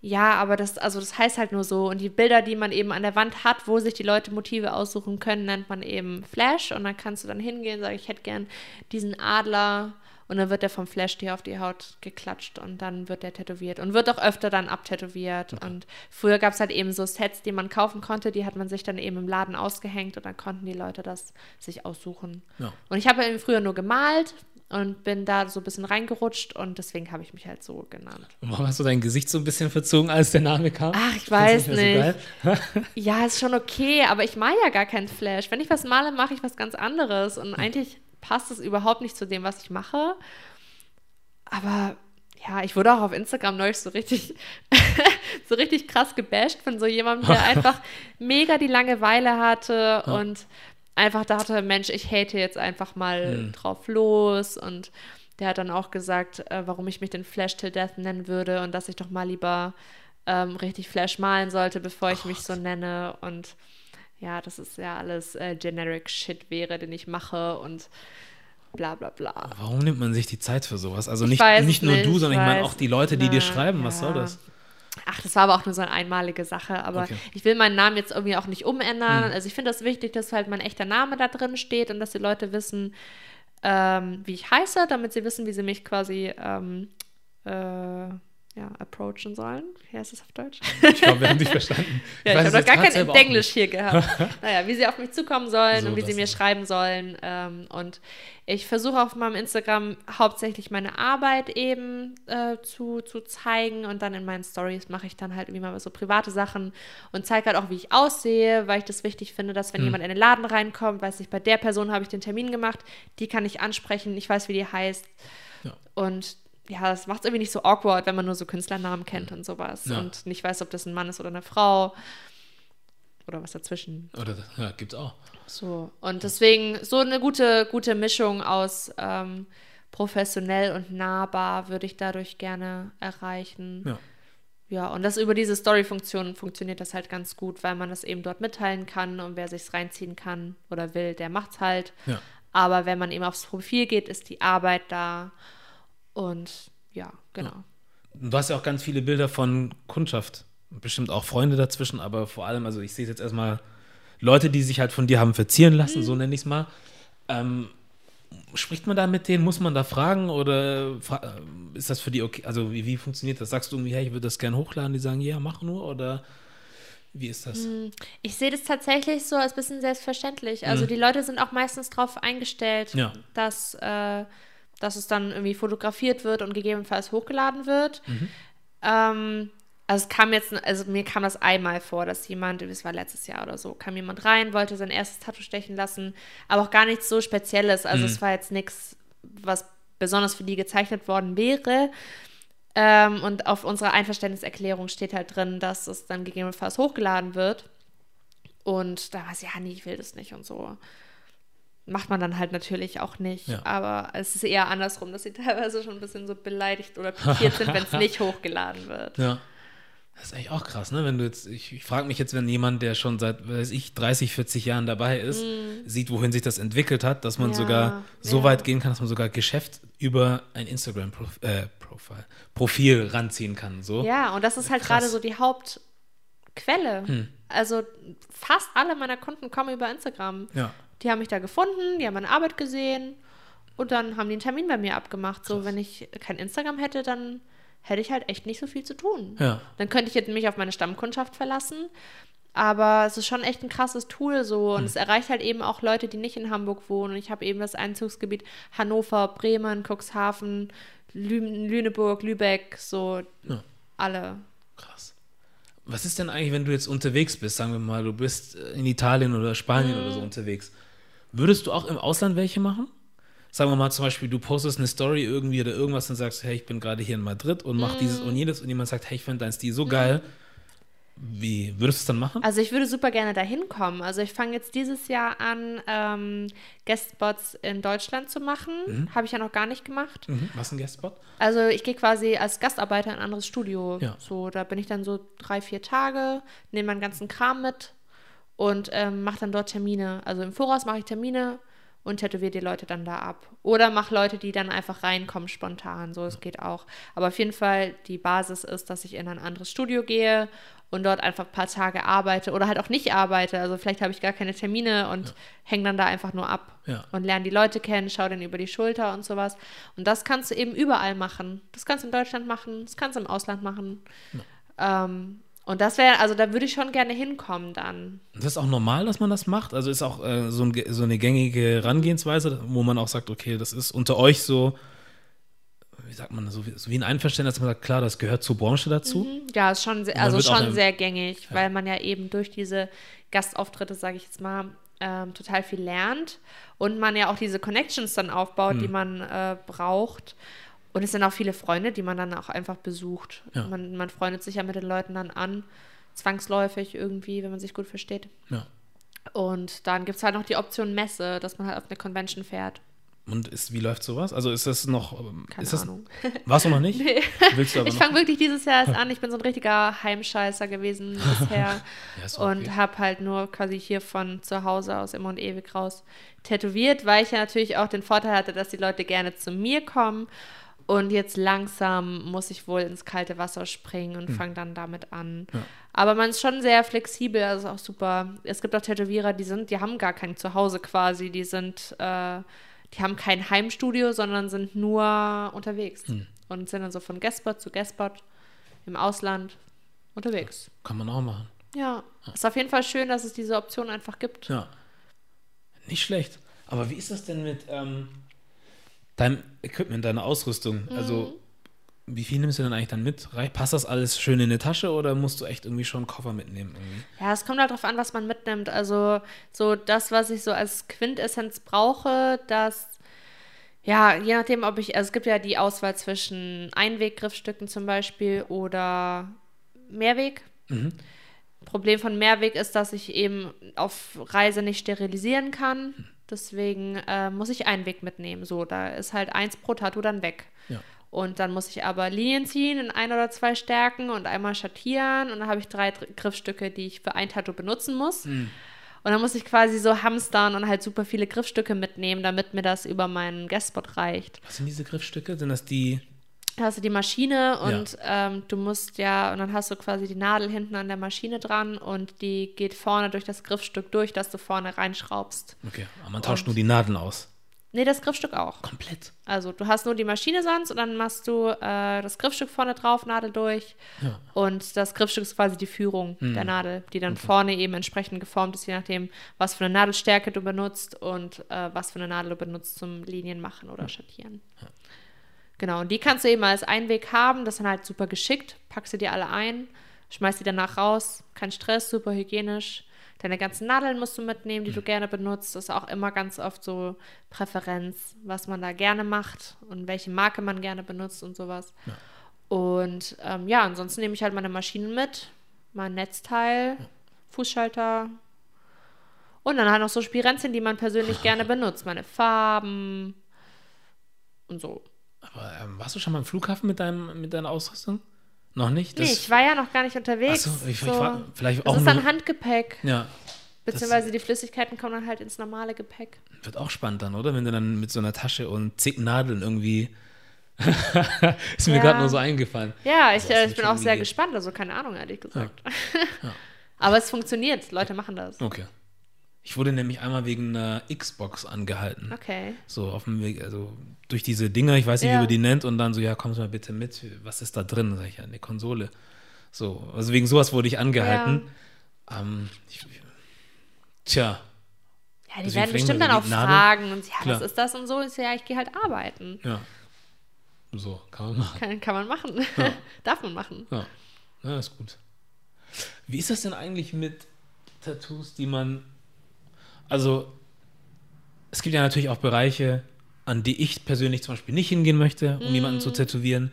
ja, aber das, also das heißt halt nur so. Und die Bilder, die man eben an der Wand hat, wo sich die Leute Motive aussuchen können, nennt man eben Flash. Und dann kannst du dann hingehen, sag ich hätte gern diesen Adler. Und dann wird der vom Flash dir auf die Haut geklatscht und dann wird der tätowiert und wird auch öfter dann abtätowiert. Und früher gab es halt eben so Sets, die man kaufen konnte, die hat man sich dann eben im Laden ausgehängt und dann konnten die Leute das sich aussuchen. Ja. Und ich habe eben früher nur gemalt und bin da so ein bisschen reingerutscht und deswegen habe ich mich halt so genannt. Und warum hast du dein Gesicht so ein bisschen verzogen, als der Name kam? Ach, ich weiß nicht. So ja, ist schon okay, aber ich male ja gar keinen Flash. Wenn ich was male, mache ich was ganz anderes und eigentlich passt es überhaupt nicht zu dem, was ich mache. Aber ja, ich wurde auch auf Instagram neulich so richtig, so richtig krass gebasht von so jemandem, der einfach mega die Langeweile hatte ja. und einfach dachte, Mensch, ich hate jetzt einfach mal mhm. drauf los und der hat dann auch gesagt, äh, warum ich mich den Flash Till Death nennen würde und dass ich doch mal lieber ähm, richtig Flash malen sollte, bevor ich oh mich so nenne und ja, das ist ja alles äh, generic Shit wäre, den ich mache und bla bla bla. Warum nimmt man sich die Zeit für sowas? Also nicht, nicht nur nicht, du, sondern ich, meine auch die Leute, die na, dir schreiben, ja. was soll das? Ach, das war aber auch nur so eine einmalige Sache. Aber okay. ich will meinen Namen jetzt irgendwie auch nicht umändern. Mhm. Also ich finde das wichtig, dass halt mein echter Name da drin steht und dass die Leute wissen, ähm, wie ich heiße, damit sie wissen, wie sie mich quasi ähm, äh, ja, approachen sollen. Wie heißt das auf Deutsch? Ich glaube, wir haben dich verstanden. ja, ich, ich habe noch gar kein Englisch hier gehabt. naja, wie sie auf mich zukommen sollen so, und wie sie mir schreiben sollen. Ähm, und ich versuche auf meinem Instagram hauptsächlich meine Arbeit eben äh, zu, zu zeigen und dann in meinen Stories mache ich dann halt irgendwie mal so private Sachen und zeige halt auch, wie ich aussehe, weil ich das wichtig finde, dass wenn hm. jemand in den Laden reinkommt, weiß ich, bei der Person habe ich den Termin gemacht, die kann ich ansprechen, ich weiß, wie die heißt. Ja. Und ja, das macht es irgendwie nicht so awkward, wenn man nur so Künstlernamen kennt und sowas ja. und nicht weiß, ob das ein Mann ist oder eine Frau oder was dazwischen. Oder ja, gibt's auch. So und deswegen so eine gute gute Mischung aus ähm, professionell und nahbar würde ich dadurch gerne erreichen. Ja. Ja, und das über diese Story-Funktion funktioniert das halt ganz gut, weil man das eben dort mitteilen kann und wer sich's reinziehen kann oder will, der macht's halt. Ja. Aber wenn man eben aufs Profil geht, ist die Arbeit da und ja, genau. Ja. Du hast ja auch ganz viele Bilder von Kundschaft. Bestimmt auch Freunde dazwischen, aber vor allem, also ich sehe jetzt erstmal Leute, die sich halt von dir haben verzieren lassen, mhm. so nenne ich es mal. Ähm, spricht man da mit denen? Muss man da fragen oder äh, ist das für die okay? Also wie, wie funktioniert das? Sagst du irgendwie, hey, ich würde das gerne hochladen? Die sagen, ja, mach nur oder wie ist das? Hm, ich sehe das tatsächlich so als ein bisschen selbstverständlich. Also mhm. die Leute sind auch meistens darauf eingestellt, ja. dass äh, dass es dann irgendwie fotografiert wird und gegebenenfalls hochgeladen wird. Mhm. Ähm, also es kam jetzt, also mir kam das einmal vor, dass jemand, es war letztes Jahr oder so, kam jemand rein, wollte sein erstes Tattoo stechen lassen, aber auch gar nichts so Spezielles. Also mhm. es war jetzt nichts, was besonders für die gezeichnet worden wäre. Ähm, und auf unserer Einverständniserklärung steht halt drin, dass es dann gegebenenfalls hochgeladen wird. Und da war es, ja, nee, ich will das nicht und so macht man dann halt natürlich auch nicht. Ja. Aber es ist eher andersrum, dass sie teilweise schon ein bisschen so beleidigt oder pikiert sind, wenn es nicht hochgeladen wird. Ja. Das ist eigentlich auch krass, ne? Wenn du jetzt, ich, ich frage mich jetzt, wenn jemand, der schon seit, weiß ich, 30, 40 Jahren dabei ist, mm. sieht, wohin sich das entwickelt hat, dass man ja, sogar so ja. weit gehen kann, dass man sogar Geschäft über ein Instagram-Profil äh, Profil ranziehen kann. So. Ja, und das ist halt gerade so die Hauptquelle. Hm. Also fast alle meiner Kunden kommen über Instagram. Ja. Die haben mich da gefunden, die haben meine Arbeit gesehen und dann haben die einen Termin bei mir abgemacht. Krass. So, wenn ich kein Instagram hätte, dann hätte ich halt echt nicht so viel zu tun. Ja. Dann könnte ich jetzt mich auf meine Stammkundschaft verlassen. Aber es ist schon echt ein krasses Tool so und hm. es erreicht halt eben auch Leute, die nicht in Hamburg wohnen. Ich habe eben das Einzugsgebiet Hannover, Bremen, Cuxhaven, Lü Lüneburg, Lübeck, so ja. alle. Krass. Was ist denn eigentlich, wenn du jetzt unterwegs bist? Sagen wir mal, du bist in Italien oder Spanien hm. oder so mhm. unterwegs. Würdest du auch im Ausland welche machen? Sagen wir mal zum Beispiel, du postest eine Story irgendwie oder irgendwas und sagst, hey, ich bin gerade hier in Madrid und mach mm. dieses und jenes und jemand sagt, hey, ich finde dein Stil so mm. geil. Wie würdest du es dann machen? Also ich würde super gerne dahin kommen. Also ich fange jetzt dieses Jahr an, ähm, Guestspots in Deutschland zu machen. Mhm. Habe ich ja noch gar nicht gemacht. Mhm. Was ist ein Guestspot? Also ich gehe quasi als Gastarbeiter in ein anderes Studio. Ja. So, da bin ich dann so drei, vier Tage, nehme meinen ganzen Kram mit und ähm, mache dann dort Termine. Also im Voraus mache ich Termine und tätowiere die Leute dann da ab. Oder mache Leute, die dann einfach reinkommen spontan. So, es geht auch. Aber auf jeden Fall, die Basis ist, dass ich in ein anderes Studio gehe und dort einfach ein paar Tage arbeite oder halt auch nicht arbeite. Also vielleicht habe ich gar keine Termine und ja. hänge dann da einfach nur ab ja. und lerne die Leute kennen, schaue dann über die Schulter und sowas. Und das kannst du eben überall machen. Das kannst du in Deutschland machen, das kannst du im Ausland machen. Ja. Ähm, Und das wäre, also da würde ich schon gerne hinkommen dann. Das ist auch normal, dass man das macht? Also ist auch äh, so, ein, so, eine gängige Herangehensweise, wo man auch sagt, okay, das ist unter euch so, wie sagt man, so wie, so wie ein Einverständnis, dass man sagt, klar, das gehört zur Branche dazu. Mhm. Ja, ist schon, sehr, also schon sehr gängig, ja. weil man ja eben durch diese Gastauftritte, sage ich jetzt mal, ähm, total viel lernt und man ja auch diese Connections dann aufbaut, mhm. die man äh, braucht. Und es sind auch viele Freunde, die man dann auch einfach besucht. Ja. Man, man freundet sich ja mit den Leuten dann an, zwangsläufig irgendwie, wenn man sich gut versteht. Ja. Und dann gibt es halt noch die Option Messe, dass man halt auf eine Convention fährt. Und ist, wie läuft sowas? Also ist das noch. Keine das, Ahnung. Warst du noch nicht? Nee. Willst du aber ich fange wirklich dieses Jahr erst an. Ich bin so ein richtiger Heimscheißer gewesen bisher. ja, und okay. habe halt nur quasi hier von zu Hause aus immer und ewig raus tätowiert, weil ich ja natürlich auch den Vorteil hatte, dass die Leute gerne zu mir kommen und jetzt langsam muss ich wohl ins kalte Wasser springen und hm. fange dann damit an. Ja. Aber man ist schon sehr flexibel, also auch super. Es gibt auch Tätowierer, die sind, die haben gar kein Zuhause quasi, die sind, äh, die haben kein Heimstudio, sondern sind nur unterwegs hm. und sind dann so von Guestspot zu Guestspot im Ausland unterwegs. Kann man auch machen. Ja. ja. Ist auf jeden Fall schön, dass es diese Option einfach gibt. Ja. Nicht schlecht. Aber wie ist das denn mit, ähm, dein Equipment, deine Ausrüstung, mhm. also wie viel nimmst du denn eigentlich dann mit? Passt das alles schön in eine Tasche oder musst du echt irgendwie schon einen Koffer mitnehmen? Irgendwie? Ja, es kommt halt darauf an, was man mitnimmt. Also so das, was ich so als Quintessenz brauche, das ja, je nachdem, ob ich, also es gibt ja die Auswahl zwischen Einweggriffstücken zum Beispiel oder Mehrweg. Mhm. Problem von Mehrweg ist, dass ich eben auf Reise nicht sterilisieren kann. Deswegen äh, muss ich einen Weg mitnehmen. So, da ist halt eins pro Tattoo dann weg. Ja. Und dann muss ich aber Linien ziehen in ein oder zwei Stärken und einmal schattieren. Und dann habe ich drei Griffstücke, die ich für ein Tattoo benutzen muss. Mhm. Und dann muss ich quasi so hamstern und halt super viele Griffstücke mitnehmen, damit mir das über meinen Guestspot reicht. Was sind diese Griffstücke? Sind das die hast du die Maschine und ja. ähm, du musst ja, und dann hast du quasi die Nadel hinten an der Maschine dran und die geht vorne durch das Griffstück durch, dass du vorne reinschraubst. Okay, aber man tauscht und, nur die Nadeln aus. Nee, das Griffstück auch. Komplett. Also du hast nur die Maschine sonst und dann machst du äh, das Griffstück vorne drauf, Nadel durch. Ja. Und das Griffstück ist quasi die Führung hm. der Nadel, die dann okay. vorne eben entsprechend geformt ist, je nachdem, was für eine Nadelstärke du benutzt und äh, was für eine Nadel du benutzt zum Linien machen oder hm. schattieren. Ja. Genau, und die kannst du eben als Einweg haben. Das ist dann halt super geschickt. Packst du dir alle ein, schmeißt die danach raus. Kein Stress, super hygienisch. Deine ganzen Nadeln musst du mitnehmen, die du gerne benutzt. Das ist auch immer ganz oft so Präferenz, was man da gerne macht und welche Marke man gerne benutzt und sowas. Ja. Und ähm, ja, ansonsten nehme ich halt meine Maschinen mit, mein Netzteil, ja. Fußschalter und dann halt noch so Spirenzien, die man persönlich gerne benutzt. Meine Farben und so. Aber ähm, warst du schon mal im Flughafen mit, deinem, mit deiner Ausrüstung? Noch nicht? Das nee, ich war ja noch gar nicht unterwegs. Achso, ich, so. ich war vielleicht das auch. Das ist dann Handgepäck. Ja. Beziehungsweise die Flüssigkeiten kommen dann halt ins normale Gepäck. Wird auch spannend dann, oder? Wenn du dann mit so einer Tasche und zig Nadeln irgendwie. ist mir ja. gerade nur so eingefallen. Ja, ich, also, ich bin auch sehr geht. gespannt. Also keine Ahnung, ehrlich gesagt. Ja. Ja. Aber es funktioniert. Leute machen das. Okay. Ich wurde nämlich einmal wegen einer Xbox angehalten. Okay. So auf dem Weg, also durch diese Dinger, ich weiß nicht, ja. wie man die nennt, und dann so, ja, kommst du mal bitte mit, was ist da drin? Sag ich, ja, eine Konsole. So, also wegen sowas wurde ich angehalten. Ja. Ähm, ich, tja. Ja, die werden bestimmt dann auch Nadel. fragen und ja, Klar. was ist das und so? Ist ja, ich gehe halt arbeiten. Ja. So, kann man machen. Kann, kann man machen. Ja. Darf man machen. Ja. ja, ist gut. Wie ist das denn eigentlich mit Tattoos, die man also es gibt ja natürlich auch Bereiche, an die ich persönlich zum Beispiel nicht hingehen möchte, um mm. jemanden zu tätowieren.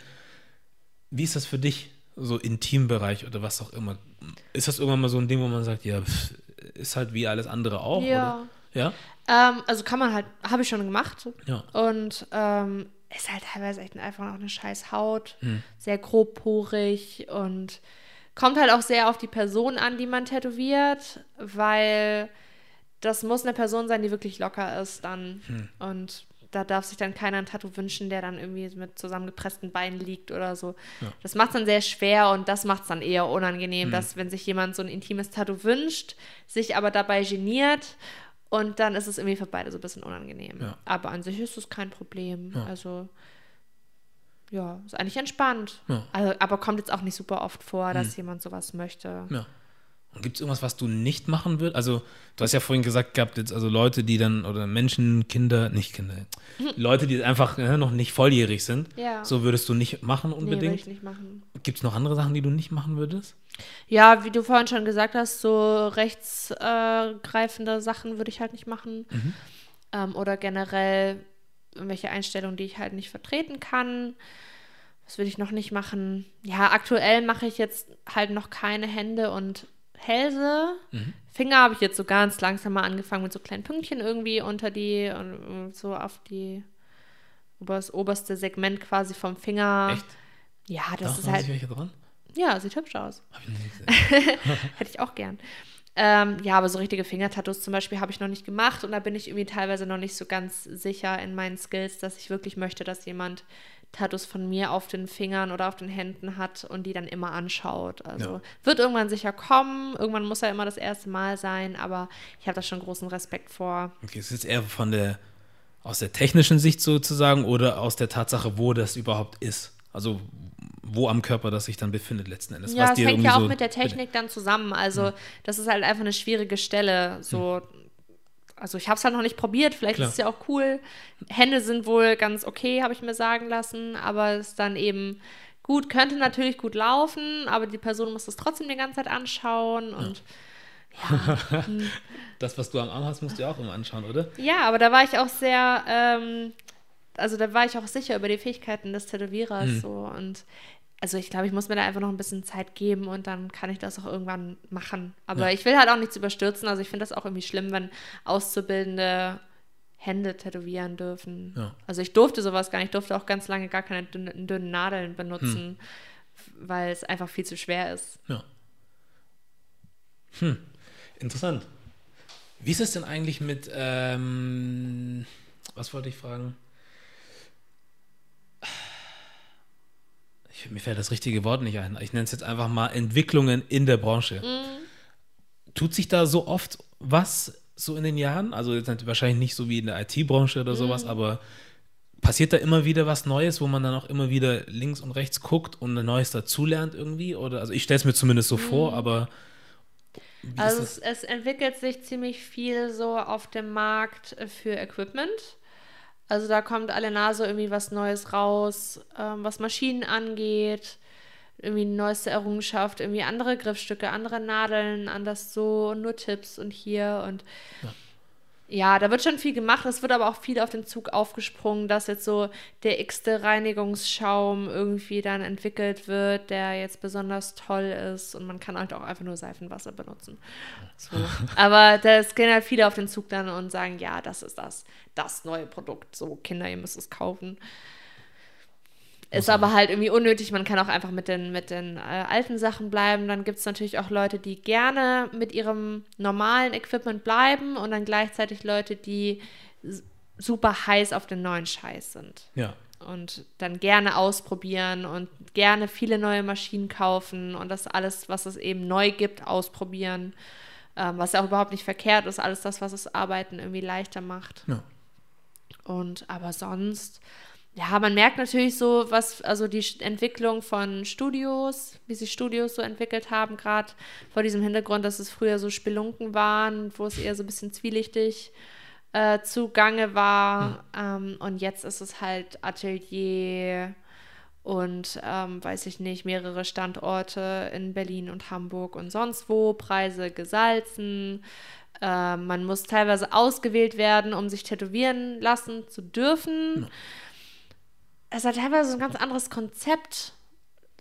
Wie ist das für dich, so Intimbereich oder was auch immer? Ist das irgendwann mal so ein Ding, wo man sagt, ja, pff, ist halt wie alles andere auch? Ja. Oder? Ja. Ähm, also kann man halt, habe ich schon gemacht. Ja. Und ähm, ist halt teilweise echt einfach noch eine scheiß Haut, hm. sehr grobporig und kommt halt auch sehr auf die Person an, die man tätowiert, weil das muss eine Person sein, die wirklich locker ist dann. Hm. Und da darf sich dann keiner ein Tattoo wünschen, der dann irgendwie mit zusammengepressten Beinen liegt oder so. Ja. Das macht es dann sehr schwer und das macht es dann eher unangenehm, hm. dass wenn sich jemand so ein intimes Tattoo wünscht, sich aber dabei geniert und dann ist es irgendwie für beide so ein bisschen unangenehm. Ja. Aber an sich ist es kein Problem. Ja. Also ja, ist eigentlich entspannt. Also, aber kommt jetzt auch nicht super oft vor, dass jemand sowas möchte. Ja. Gibt es irgendwas, was du nicht machen würdest? Also, du hast ja vorhin gesagt gehabt, jetzt also Leute, die dann, oder Menschen, Kinder, nicht Kinder, Leute, die einfach äh, noch nicht volljährig sind, Ja. so würdest du nicht machen Nee, unbedingt. ich nicht machen. Gibt es noch andere Sachen, die du nicht machen würdest? Ja, wie du vorhin schon gesagt hast, so rechtsgreifende Sachen würde ich halt nicht machen. Ähm, oder generell irgendwelche Einstellungen, die ich halt nicht vertreten kann. Was würde ich noch nicht machen? Ja, aktuell mache ich jetzt halt noch keine Hände und Hälse. Finger habe ich jetzt so ganz langsam mal angefangen mit so kleinen Pünktchen irgendwie unter die und so auf die über das oberste Segment quasi vom Finger. Echt? Ja, Da das ist waren halt. welche dran? Ja, sieht hübsch aus. Hab ich noch nicht gesehen. Hätte ich auch gern. Ähm, ja, aber so richtige Fingertattoos zum Beispiel habe ich noch nicht gemacht und da bin ich irgendwie teilweise noch nicht so ganz sicher in meinen Skills, dass ich wirklich möchte, dass jemand Tattoos von mir auf den Fingern oder auf den Händen hat und die dann immer anschaut. Also Ja. wird irgendwann sicher kommen, irgendwann muss ja immer das erste Mal sein, aber ich habe da schon großen Respekt vor. Okay, ist es eher von der, aus der technischen Sicht sozusagen oder aus der Tatsache, wo das überhaupt ist? Also, wo am Körper das sich dann befindet letzten Endes? Ja, dir hängt ja auch so- mit der Technik dann zusammen. Also, das ist halt einfach eine schwierige Stelle. So, also ich habe es halt noch nicht probiert, vielleicht Klar. ist es ja auch cool. Hände sind wohl ganz okay, habe ich mir sagen lassen, aber es ist dann eben gut, könnte natürlich gut laufen, aber die Person muss das trotzdem die ganze Zeit anschauen und ja, Das, was du am Arm hast, musst du ja auch immer anschauen, oder? ja aber da war ich auch sehr, ähm, also da war ich auch sicher über die Fähigkeiten des Tätowierers Mhm. so und also ich glaube, ich muss mir da einfach noch ein bisschen Zeit geben und dann kann ich das auch irgendwann machen. Aber Ja. ich will halt auch nichts überstürzen. Also ich finde das auch irgendwie schlimm, wenn Auszubildende Hände tätowieren dürfen. Ja. Also ich durfte sowas gar nicht. Ich durfte auch ganz lange gar keine dünnen, dünnen Nadeln benutzen, Hm. weil es einfach viel zu schwer ist. Ja. Hm, interessant. Wie ist es denn eigentlich mit, ähm, was wollte ich fragen? Ich, mir fällt das richtige Wort nicht ein. Ich nenne es jetzt einfach mal Entwicklungen in der Branche. Tut sich da so oft was so in den Jahren? Also jetzt wahrscheinlich nicht so wie in der IT-Branche oder sowas, aber passiert da immer wieder was Neues, wo man dann auch immer wieder links und rechts guckt und ein Neues dazulernt irgendwie? Oder also ich stelle es mir zumindest so vor, aber Also es, es entwickelt sich ziemlich viel so auf dem Markt für Equipment. Also da kommt alle Nase irgendwie was Neues raus, ähm, was Maschinen angeht, irgendwie eine neueste Errungenschaft, irgendwie andere Griffstücke, andere Nadeln, anders so, nur Tipps und hier und ja. Da wird schon viel gemacht. Es wird aber auch viel auf den Zug aufgesprungen, dass jetzt so der x-te Reinigungsschaum irgendwie dann entwickelt wird, der jetzt besonders toll ist und man kann halt auch einfach nur Seifenwasser benutzen. So. aber das gehen halt viele auf den Zug dann und sagen, ja, das ist das, das neue Produkt. So, Kinder, ihr müsst es kaufen. Ist aber halt irgendwie unnötig. Man kann auch einfach mit den, mit den äh, alten Sachen bleiben. Dann gibt es natürlich auch Leute, die gerne mit ihrem normalen Equipment bleiben und dann gleichzeitig Leute, die super heiß auf den neuen Scheiß sind Ja. und dann gerne ausprobieren und gerne viele neue Maschinen kaufen und das alles, was es eben neu gibt, ausprobieren. Ähm, was ja auch überhaupt nicht verkehrt ist, alles das, was das Arbeiten irgendwie leichter macht. Ja. Und aber sonst, ja, man merkt natürlich so, was, also die Entwicklung von Studios, wie sich Studios so entwickelt haben, gerade vor diesem Hintergrund, dass es früher so Spelunken waren, wo es eher so ein bisschen zwielichtig äh, zugange war. Ähm, und jetzt ist es halt Atelier und ähm, weiß ich nicht, mehrere Standorte in Berlin und Hamburg und sonst wo, Preise gesalzen. Äh, man muss teilweise ausgewählt werden, um sich tätowieren lassen zu dürfen. Es hat teilweise so ein ganz anderes Konzept.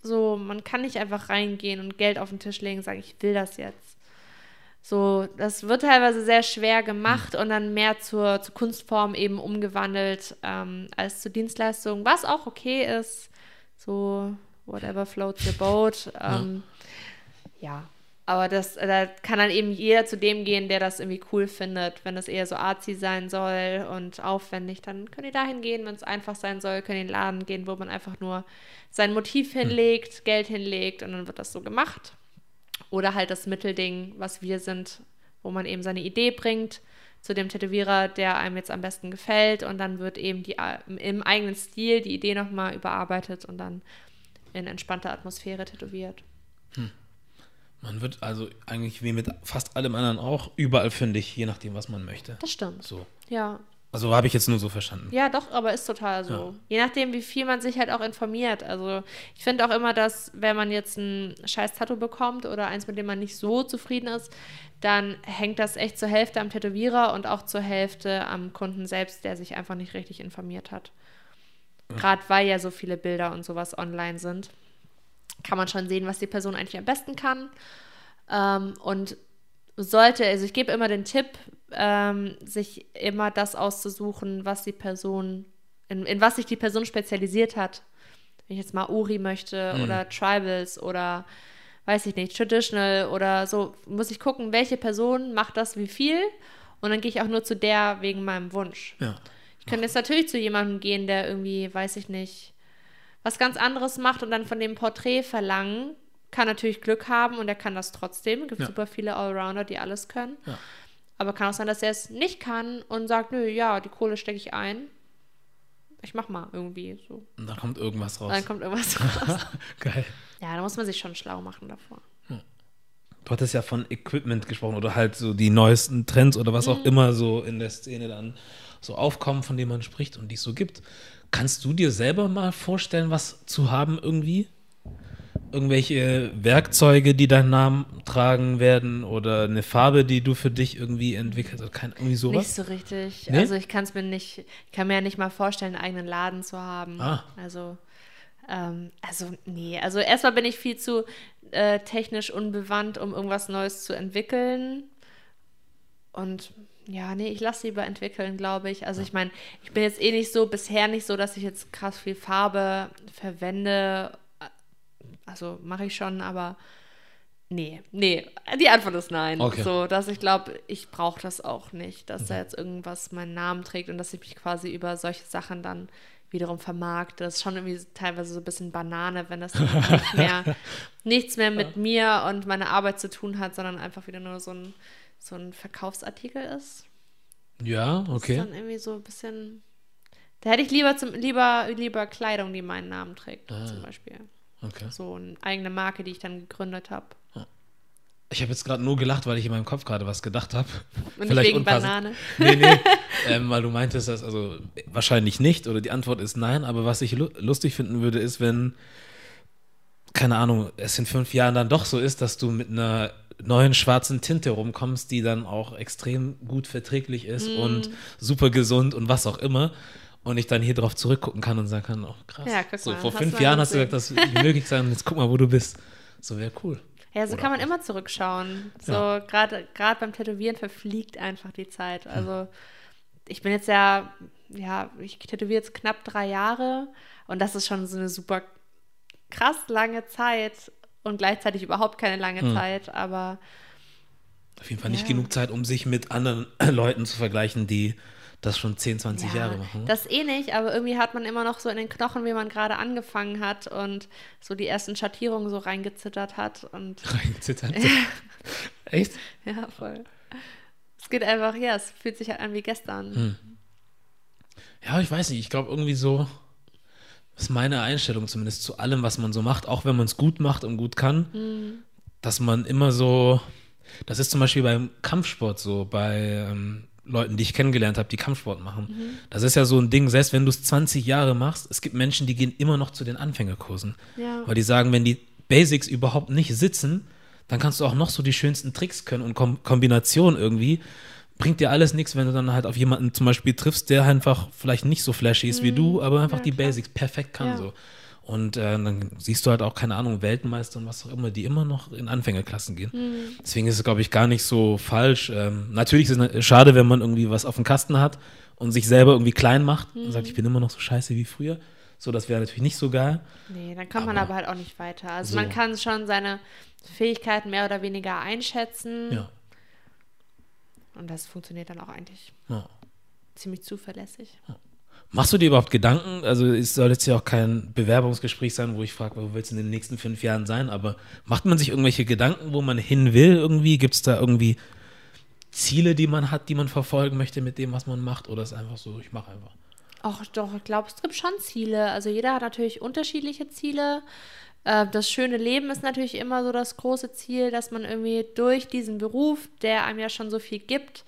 So, man kann nicht einfach reingehen und Geld auf den Tisch legen und sagen, ich will das jetzt. So, das wird teilweise sehr schwer gemacht und dann mehr zur, zur Kunstform eben umgewandelt ähm, als zur Dienstleistung, was auch okay ist. So, whatever floats your boat. Ähm, ja. Aber das, da kann dann eben jeder zu dem gehen, der das irgendwie cool findet. Wenn es eher so artsy sein soll und aufwendig, dann können die dahin gehen. Wenn es einfach sein soll, können die in den Laden gehen, wo man einfach nur sein Motiv hinlegt, Geld hinlegt und dann wird das so gemacht. Oder halt das Mittelding, was wir sind, wo man eben seine Idee bringt, zu dem Tätowierer, der einem jetzt am besten gefällt und dann wird eben die, im eigenen Stil die Idee nochmal überarbeitet und dann in entspannter Atmosphäre tätowiert. Hm. Man wird also eigentlich wie mit fast allem anderen auch überall fündig, je nachdem, was man möchte. Das stimmt. So. Ja. Also habe ich jetzt nur so verstanden. Ja, doch, aber ist total so. Ja. Je nachdem, wie viel man sich halt auch informiert. Also ich finde auch immer, dass wenn man jetzt ein scheiß Tattoo bekommt oder eins, mit dem man nicht so zufrieden ist, dann hängt das echt zur Hälfte am Tätowierer und auch zur Hälfte am Kunden selbst, der sich einfach nicht richtig informiert hat. Gerade weil ja so viele Bilder und sowas online sind, kann man schon sehen, was die Person eigentlich am besten kann. Ähm, und sollte, also ich gebe immer den Tipp, ähm, sich immer das auszusuchen, was die Person, in, in was sich die Person spezialisiert hat. Wenn ich jetzt mal Uri möchte mhm. oder Tribals oder weiß ich nicht, Traditional oder so, muss ich gucken, welche Person macht das wie viel und dann gehe ich auch nur zu der wegen meinem Wunsch. Ja. Ich könnte jetzt natürlich zu jemandem gehen, der irgendwie, weiß ich nicht, was ganz anderes macht und dann von dem Porträt verlangen, kann natürlich Glück haben und er kann das trotzdem. Es gibt ja. super viele Allrounder, die alles können. Ja. Aber kann auch sein, dass er es nicht kann und sagt, nö, ja, die Kohle stecke ich ein. Ich mach mal irgendwie so. Und dann kommt irgendwas raus. Dann kommt irgendwas raus. Geil. Ja, da muss man sich schon schlau machen davor. Du hattest ja von Equipment gesprochen oder halt so die neuesten Trends oder was mhm. auch immer so in der Szene dann so aufkommen, von dem man spricht und die es so gibt. Kannst du dir selber mal vorstellen, was zu haben irgendwie? irgendwelche Werkzeuge, die deinen Namen tragen werden oder eine Farbe, die du für dich irgendwie entwickelt hast? Kein, irgendwie sowas? Nicht so richtig. Nee? Also ich kann es mir nicht, ich kann mir ja nicht mal vorstellen, einen eigenen Laden zu haben. Ah. Also, ähm, also nee. Also erstmal bin ich viel zu äh, technisch unbewandt, um irgendwas Neues zu entwickeln. Und ja, nee, ich lasse lieber entwickeln, glaube ich. Also ich meine, ich bin jetzt eh nicht so, bisher nicht so, dass ich jetzt krass viel Farbe verwende also mache ich schon, aber nee, nee. Die Antwort ist nein. Okay. So, dass ich glaube, ich brauche das auch nicht, dass mhm. da jetzt irgendwas meinen Namen trägt und dass ich mich quasi über solche Sachen dann wiederum vermarkte. Das ist schon irgendwie teilweise so ein bisschen Banane, wenn das nicht mehr, nichts mehr mit mir und meiner Arbeit zu tun hat, sondern einfach wieder nur so ein, so ein Verkaufsartikel ist. Ja, okay. Das ist dann irgendwie so ein bisschen. Da hätte ich lieber, zum, lieber, lieber Kleidung, die meinen Namen trägt, ah. zum Beispiel. Okay. So eine eigene Marke, die ich dann gegründet habe. Ich habe jetzt gerade nur gelacht, weil ich in meinem Kopf gerade was gedacht habe. Und Vielleicht wegen unpassend. Banane. Nee, nee. ähm, weil du meintest, dass also wahrscheinlich nicht oder die Antwort ist nein. Aber was ich lu lustig finden würde, ist, wenn, keine Ahnung, es in fünf Jahren dann doch so ist, dass du mit einer neuen schwarzen Tinte rumkommst, die dann auch extrem gut verträglich ist mm. und super gesund und was auch immer und ich dann hier drauf zurückgucken kann und sagen kann, oh krass. Ja, so, vor fünf Jahren hast du gesagt, das wird möglich sein, jetzt guck mal, wo du bist. So wäre cool. Ja, so Oder kann man auch. immer zurückschauen. So ja. gerade beim Tätowieren verfliegt einfach die Zeit. Hm. Also ich bin jetzt ja, ja, ich tätowiere jetzt knapp drei Jahre und das ist schon so eine super krass lange Zeit und gleichzeitig überhaupt keine lange hm. Zeit, aber auf jeden Fall nicht ja. genug Zeit, um sich mit anderen Leuten zu vergleichen, die das schon 10, 20 ja, Jahre machen. Das eh nicht, aber irgendwie hat man immer noch so in den Knochen, wie man gerade angefangen hat und so die ersten Schattierungen so reingezittert hat. Und reingezittert? Echt? Ja, voll. Es geht einfach, ja, es fühlt sich halt an wie gestern. Hm. Ja, ich weiß nicht, ich glaube irgendwie so, ist meine Einstellung zumindest zu allem, was man so macht, auch wenn man es gut macht und gut kann, hm. dass man immer so, das ist zum Beispiel beim Kampfsport so, bei ähm, Leuten, die ich kennengelernt habe, die Kampfsport machen. Mhm. Das ist ja so ein Ding, selbst wenn du es 20 Jahre machst, es gibt Menschen, die gehen immer noch zu den Anfängerkursen. Ja. Weil die sagen, wenn die Basics überhaupt nicht sitzen, dann kannst du auch noch so die schönsten Tricks können und Kom Kombinationen irgendwie. Bringt dir alles nichts, wenn du dann halt auf jemanden zum Beispiel triffst, der einfach vielleicht nicht so flashy ist mhm. wie du, aber einfach ja, die Basics perfekt kann ja. so. Und äh, dann siehst du halt auch, keine Ahnung, Weltmeister und was auch immer, die immer noch in Anfängerklassen gehen. Mhm. Deswegen ist es, glaube ich, gar nicht so falsch. Ähm, natürlich ist es schade, wenn man irgendwie was auf dem Kasten hat und sich selber irgendwie klein macht mhm. und sagt, ich bin immer noch so scheiße wie früher. So, das wäre natürlich nicht so geil. Nee, dann kommt aber man aber halt auch nicht weiter. Also so. man kann schon seine Fähigkeiten mehr oder weniger einschätzen. Ja. Und das funktioniert dann auch eigentlich ja. ziemlich zuverlässig. Ja. Machst du dir überhaupt Gedanken? Also es soll jetzt ja auch kein Bewerbungsgespräch sein, wo ich frage, wo willst du in den nächsten fünf Jahren sein? Aber macht man sich irgendwelche Gedanken, wo man hin will irgendwie? Gibt es da irgendwie Ziele, die man hat, die man verfolgen möchte mit dem, was man macht? Oder ist einfach so, ich mache einfach? Ach doch, ich glaube, es gibt schon Ziele. Also jeder hat natürlich unterschiedliche Ziele. Äh, das schöne Leben ist natürlich immer so das große Ziel, dass man irgendwie durch diesen Beruf, der einem ja schon so viel gibt,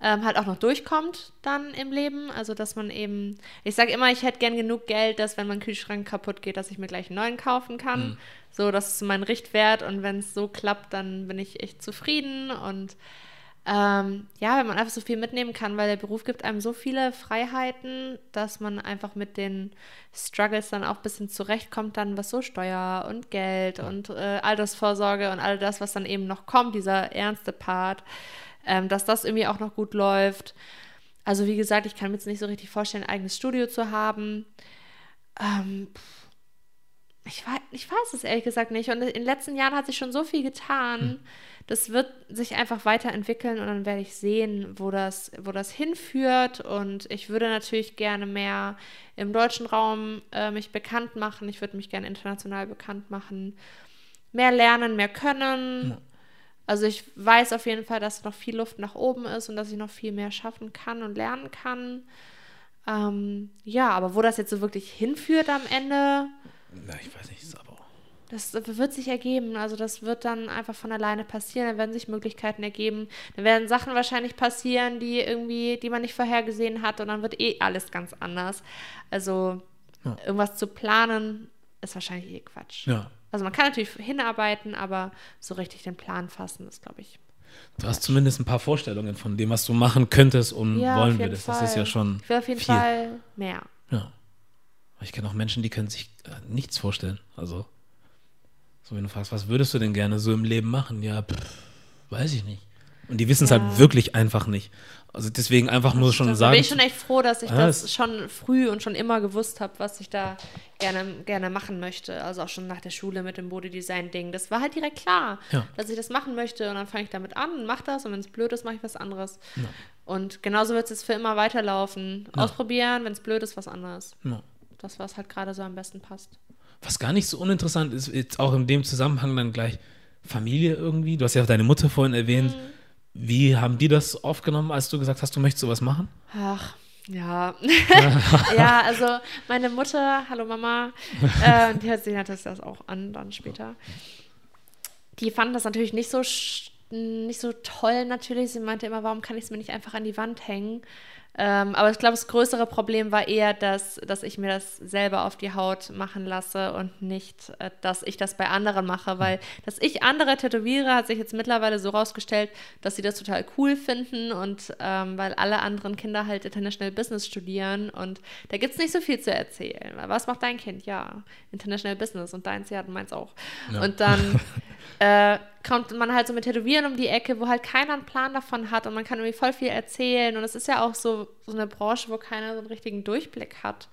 ähm, halt auch noch durchkommt dann im Leben. Also dass man eben, ich sage immer, ich hätte gern genug Geld, dass wenn mein Kühlschrank kaputt geht, dass ich mir gleich einen neuen kaufen kann. Mhm. So, das ist mein Richtwert und wenn es so klappt, dann bin ich echt zufrieden und ähm, ja, wenn man einfach so viel mitnehmen kann, weil der Beruf gibt einem so viele Freiheiten, dass man einfach mit den Struggles dann auch ein bisschen zurechtkommt, dann was so Steuer und Geld und äh, Altersvorsorge und all das, was dann eben noch kommt, dieser ernste Part, ähm, dass das irgendwie auch noch gut läuft. Also wie gesagt, ich kann mir jetzt nicht so richtig vorstellen, ein eigenes Studio zu haben. Ähm, ich, weiß, ich weiß es ehrlich gesagt nicht. Und in den letzten Jahren hat sich schon so viel getan. Hm das wird sich einfach weiterentwickeln und dann werde ich sehen, wo das, wo das hinführt. Und ich würde natürlich gerne mehr im deutschen Raum äh, mich bekannt machen. Ich würde mich gerne international bekannt machen. Mehr lernen, mehr können. Ja. Also ich weiß auf jeden Fall, dass noch viel Luft nach oben ist und dass ich noch viel mehr schaffen kann und lernen kann. Ähm, ja, aber wo das jetzt so wirklich hinführt am Ende. Na, ich weiß nicht, ist aber das wird sich ergeben. Also das wird dann einfach von alleine passieren. Dann werden sich Möglichkeiten ergeben. Dann werden Sachen wahrscheinlich passieren, die irgendwie, die man nicht vorhergesehen hat. Und dann wird eh alles ganz anders. Also ja. irgendwas zu planen ist wahrscheinlich eh Quatsch. Ja. Also man kann natürlich hinarbeiten, aber so richtig den Plan fassen ist, glaube ich. Du hast zumindest ein paar Vorstellungen von dem, was du machen könntest und ja, wollen würdest. Das ist ja schon. Ich will auf jeden viel. Fall mehr. Ja. Ich kenne auch Menschen, die können sich äh, nichts vorstellen. Also so, wenn du fragst, was würdest du denn gerne so im Leben machen? Ja, pff, weiß ich nicht. Und die wissen es halt ja. halt wirklich einfach nicht. Also deswegen einfach nur schon sagen. Da bin ich schon echt froh, dass ich ah, das schon früh und schon immer gewusst habe, was ich da gerne, gerne machen möchte. Also auch schon nach der Schule mit dem Bodedesign-Ding. Das war halt direkt klar, ja. dass ich das machen möchte. Und dann fange ich damit an und mache das. Und wenn es blöd ist, mache ich was anderes. Ja. Und genauso wird es jetzt für immer weiterlaufen. Ausprobieren, wenn es blöd ist, was anderes. Das, was halt gerade so am besten passt. Was gar nicht so uninteressant ist, jetzt auch in dem Zusammenhang dann gleich Familie irgendwie. Du hast ja auch deine Mutter vorhin erwähnt. Mhm. Wie haben die das aufgenommen, als du gesagt hast, du möchtest sowas machen? Ach, ja. ja, also meine Mutter, hallo Mama, äh, die hört sich das auch an dann später. Die fanden das natürlich nicht so nicht so toll natürlich. Sie meinte immer, warum kann ich es mir nicht einfach an die Wand hängen? Ähm, aber ich glaube, das größere Problem war eher, dass, dass ich mir das selber auf die Haut machen lasse und nicht, äh, dass ich das bei anderen mache, weil dass ich andere tätowiere, hat sich jetzt mittlerweile so rausgestellt, dass sie das total cool finden und ähm, weil alle anderen Kinder halt International Business studieren und da gibt es nicht so viel zu erzählen. Was macht dein Kind? Ja, International Business und deins ja, du meinst auch. Ja. Und dann äh, kommt man halt so mit Tätowieren um die Ecke, wo halt keiner einen Plan davon hat und man kann irgendwie voll viel erzählen. Und es ist ja auch so, so eine Branche, wo keiner so einen richtigen Durchblick hat.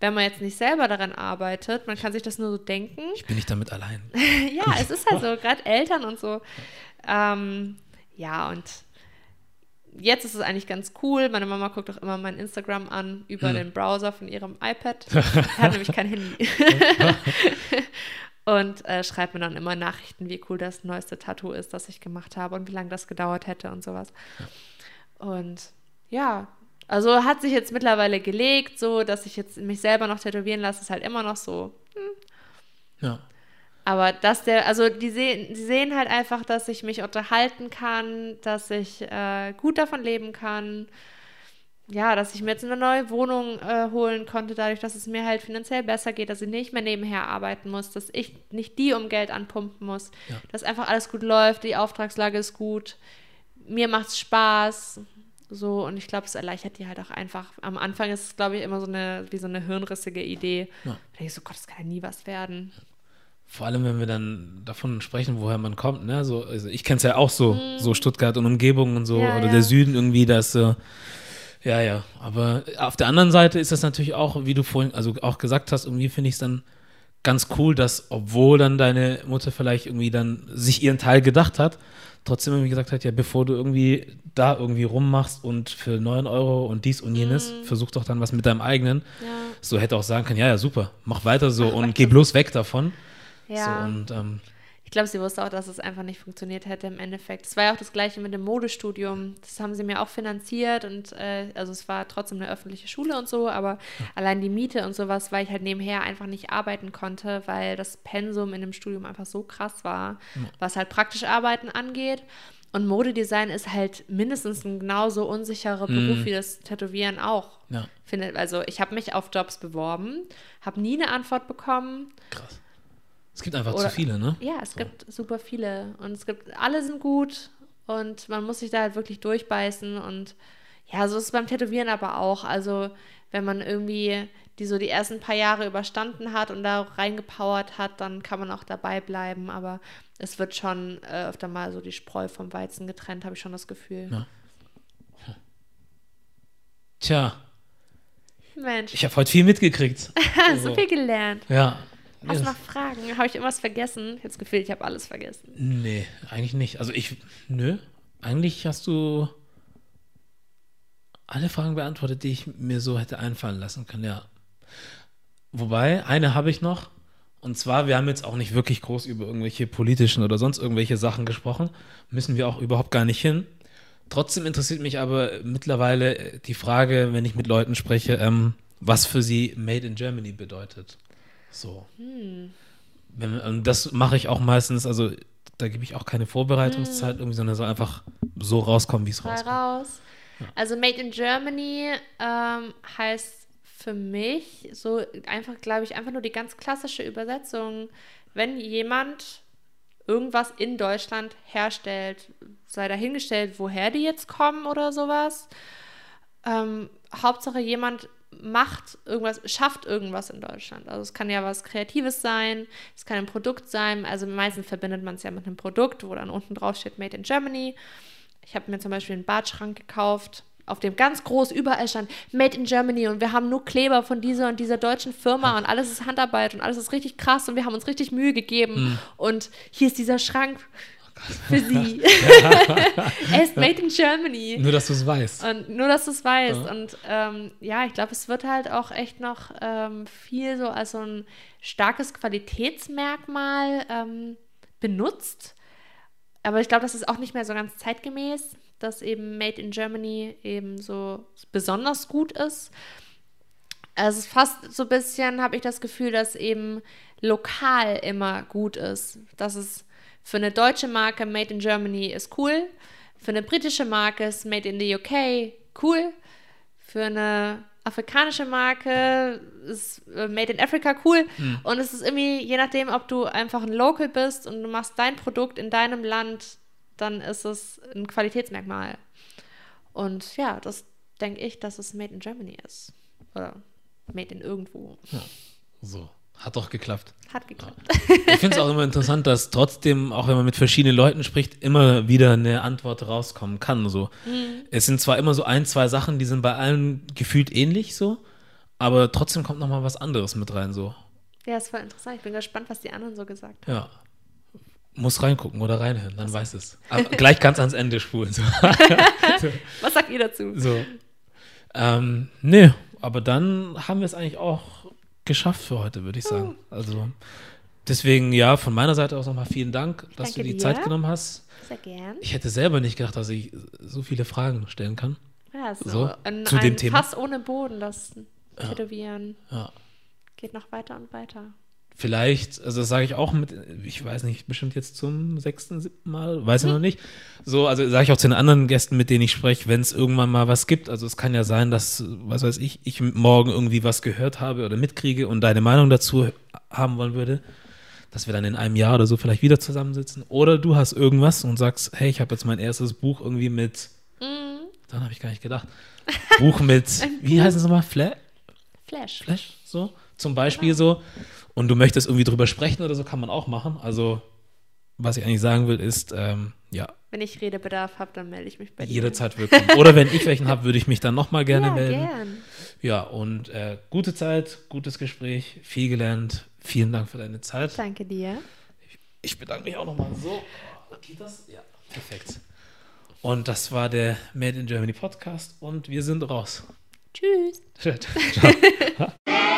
Wenn man jetzt nicht selber daran arbeitet, man kann sich das nur so denken. Ich bin nicht damit allein. ja, es ist halt so, gerade Eltern und so. Ähm, ja, und jetzt ist es eigentlich ganz cool. Meine Mama guckt auch immer mein Instagram an über hm. den Browser von ihrem iPad. Hat nämlich kein Handy. und äh, schreibt mir dann immer Nachrichten, wie cool das neueste Tattoo ist, das ich gemacht habe und wie lange das gedauert hätte und sowas. Und ja, also hat sich jetzt mittlerweile gelegt, so dass ich jetzt mich selber noch tätowieren lasse, ist halt immer noch so. Hm. Ja. Aber dass der, also die sehen, die sehen halt einfach, dass ich mich unterhalten kann, dass ich äh, gut davon leben kann ja, dass ich mir jetzt eine neue Wohnung äh, holen konnte, dadurch, dass es mir halt finanziell besser geht, dass ich nicht mehr nebenher arbeiten muss, dass ich nicht die um Geld anpumpen muss, ja. dass einfach alles gut läuft, die Auftragslage ist gut, mir macht es Spaß, so und ich glaube, es erleichtert die halt auch einfach. Am Anfang ist es, glaube ich, immer so eine, wie so eine hirnrissige Idee. Ja. Da denke ich so, Gott, das kann ja nie was werden. Vor allem, wenn wir dann davon sprechen, woher man kommt, ne? So, also ich kenne es ja auch so, mhm. so Stuttgart und Umgebung und so, ja, oder der Süden irgendwie, dass. Äh, ja, ja. Aber auf der anderen Seite ist das natürlich auch, wie du vorhin, also auch gesagt hast, irgendwie finde ich es dann ganz cool, dass, obwohl dann deine Mutter vielleicht irgendwie dann sich ihren Teil gedacht hat, trotzdem irgendwie gesagt hat, ja, bevor du irgendwie da irgendwie rummachst und für 9 Euro und dies und jenes, mhm. versuch doch dann was mit deinem eigenen. Ja. So hätte auch sagen können, ja, ja, super, mach weiter so mach und weiter. geh bloß weg davon. Ja. So, und ähm, glaube, sie wusste auch, dass es einfach nicht funktioniert hätte im Endeffekt. Es war ja auch das gleiche mit dem Modestudium. Das haben sie mir auch finanziert und äh, also es war trotzdem eine öffentliche Schule und so, aber ja. allein die Miete und sowas, weil ich halt nebenher einfach nicht arbeiten konnte, weil das Pensum in dem Studium einfach so krass war, ja. was halt praktisch Arbeiten angeht. Und Modedesign ist halt mindestens ein genauso unsicherer mhm. Beruf wie das Tätowieren auch. Ja. Finde, also ich habe mich auf Jobs beworben, habe nie eine Antwort bekommen. Krass. Es gibt einfach Oder, zu viele, ne? Ja, es so. gibt super viele. Und es gibt, alle sind gut und man muss sich da halt wirklich durchbeißen. Und ja, so ist es beim Tätowieren aber auch. Also, wenn man irgendwie die so die ersten paar Jahre überstanden hat und da reingepowert hat, dann kann man auch dabei bleiben. Aber es wird schon äh, öfter mal so die Spreu vom Weizen getrennt, habe ich schon das Gefühl. Ja. Tja. Mensch. Ich habe heute viel mitgekriegt. so also. viel gelernt. Ja. Hast du noch Fragen? Habe ich irgendwas vergessen? Ich habe das Gefühl, ich habe alles vergessen. Nee, eigentlich nicht. Also ich, nö, eigentlich hast du alle Fragen beantwortet, die ich mir so hätte einfallen lassen können, ja. Wobei, eine habe ich noch. Und zwar, wir haben jetzt auch nicht wirklich groß über irgendwelche politischen oder sonst irgendwelche Sachen gesprochen. Müssen wir auch überhaupt gar nicht hin. Trotzdem interessiert mich aber mittlerweile die Frage, wenn ich mit Leuten spreche, ähm, was für sie Made in Germany bedeutet. So. Hm. Wenn, und das mache ich auch meistens, also da gebe ich auch keine Vorbereitungszeit hm. irgendwie, sondern so einfach so rauskommen, wie es rauskommt. Raus. Ja. Also Made in Germany ähm, heißt für mich so einfach, glaube ich, einfach nur die ganz klassische Übersetzung. Wenn jemand irgendwas in Deutschland herstellt, sei dahingestellt, woher die jetzt kommen oder sowas. Ähm, Hauptsache jemand macht irgendwas, schafft irgendwas in Deutschland. Also es kann ja was Kreatives sein, es kann ein Produkt sein. Also meistens verbindet man es ja mit einem Produkt, wo dann unten drauf steht Made in Germany. Ich habe mir zum Beispiel einen Badschrank gekauft auf dem ganz groß überall stand Made in Germany und wir haben nur Kleber von dieser und dieser deutschen Firma und alles ist Handarbeit und alles ist richtig krass und wir haben uns richtig Mühe gegeben mhm. und hier ist dieser Schrank für sie. er ist made in Germany. Nur, dass du es weißt. Und nur, dass du es weißt. Ja. Und ähm, ja, ich glaube, es wird halt auch echt noch ähm, viel so als so ein starkes Qualitätsmerkmal ähm, benutzt. Aber ich glaube, das ist auch nicht mehr so ganz zeitgemäß dass eben Made in Germany eben so besonders gut ist. Also es ist fast so ein bisschen, habe ich das Gefühl, dass eben lokal immer gut ist. Dass es für eine deutsche Marke Made in Germany ist cool, für eine britische Marke ist Made in the UK cool, für eine afrikanische Marke ist äh, Made in Africa cool. Mhm. Und es ist irgendwie, je nachdem, ob du einfach ein Local bist und du machst dein Produkt in deinem Land dann ist es ein Qualitätsmerkmal. Und ja, das denke ich, dass es Made in Germany ist. Oder Made in irgendwo. Ja, so. Hat doch geklappt. Hat geklappt. Ich finde es auch immer interessant, dass trotzdem, auch wenn man mit verschiedenen Leuten spricht, immer wieder eine Antwort rauskommen kann. So. Mhm. Es sind zwar immer so ein, zwei Sachen, die sind bei allen gefühlt ähnlich so, aber trotzdem kommt nochmal was anderes mit rein. So. Ja, ist voll interessant. Ich bin gespannt, was die anderen so gesagt haben. Ja, muss reingucken oder reinhören, dann weiß es. Aber gleich ganz ans Ende spulen. So. Was sagt ihr dazu? So. Ähm, nee, aber dann haben wir es eigentlich auch geschafft für heute, würde ich sagen. Also deswegen, ja, von meiner Seite aus nochmal vielen Dank, dass Danke du die dir. Zeit genommen hast. Sehr gern. Ich hätte selber nicht gedacht, dass ich so viele Fragen stellen kann. Ja, so, so ein, zu dem Thema. Fass ohne Boden, das Tätowieren. Ja. ja. Geht noch weiter und weiter vielleicht, also das sage ich auch mit, ich weiß nicht, bestimmt jetzt zum sechsten, siebten Mal, weiß ich noch nicht. So, also sage ich auch zu den anderen Gästen, mit denen ich spreche, wenn es irgendwann mal was gibt. Also es kann ja sein, dass, was weiß ich, ich morgen irgendwie was gehört habe oder mitkriege und deine Meinung dazu haben wollen würde, dass wir dann in einem Jahr oder so vielleicht wieder zusammensitzen. Oder du hast irgendwas und sagst, hey, ich habe jetzt mein erstes Buch irgendwie mit, mhm. dann habe ich gar nicht gedacht, Buch mit, wie heißt es nochmal? Fla Flash. Flash, so zum Beispiel ja. so und du möchtest irgendwie drüber sprechen oder so, kann man auch machen. Also, was ich eigentlich sagen will, ist, ähm, ja. Wenn ich Redebedarf habe, dann melde ich mich bei dir. Jederzeit willkommen. Oder wenn ich welchen habe, würde ich mich dann nochmal gerne ja, melden. Gern. Ja, und äh, gute Zeit, gutes Gespräch, viel gelernt. Vielen Dank für deine Zeit. Danke dir. Ich, ich bedanke mich auch nochmal. So, geht das? Ja, perfekt. Und das war der Made in Germany Podcast und wir sind raus. Tschüss. Ciao.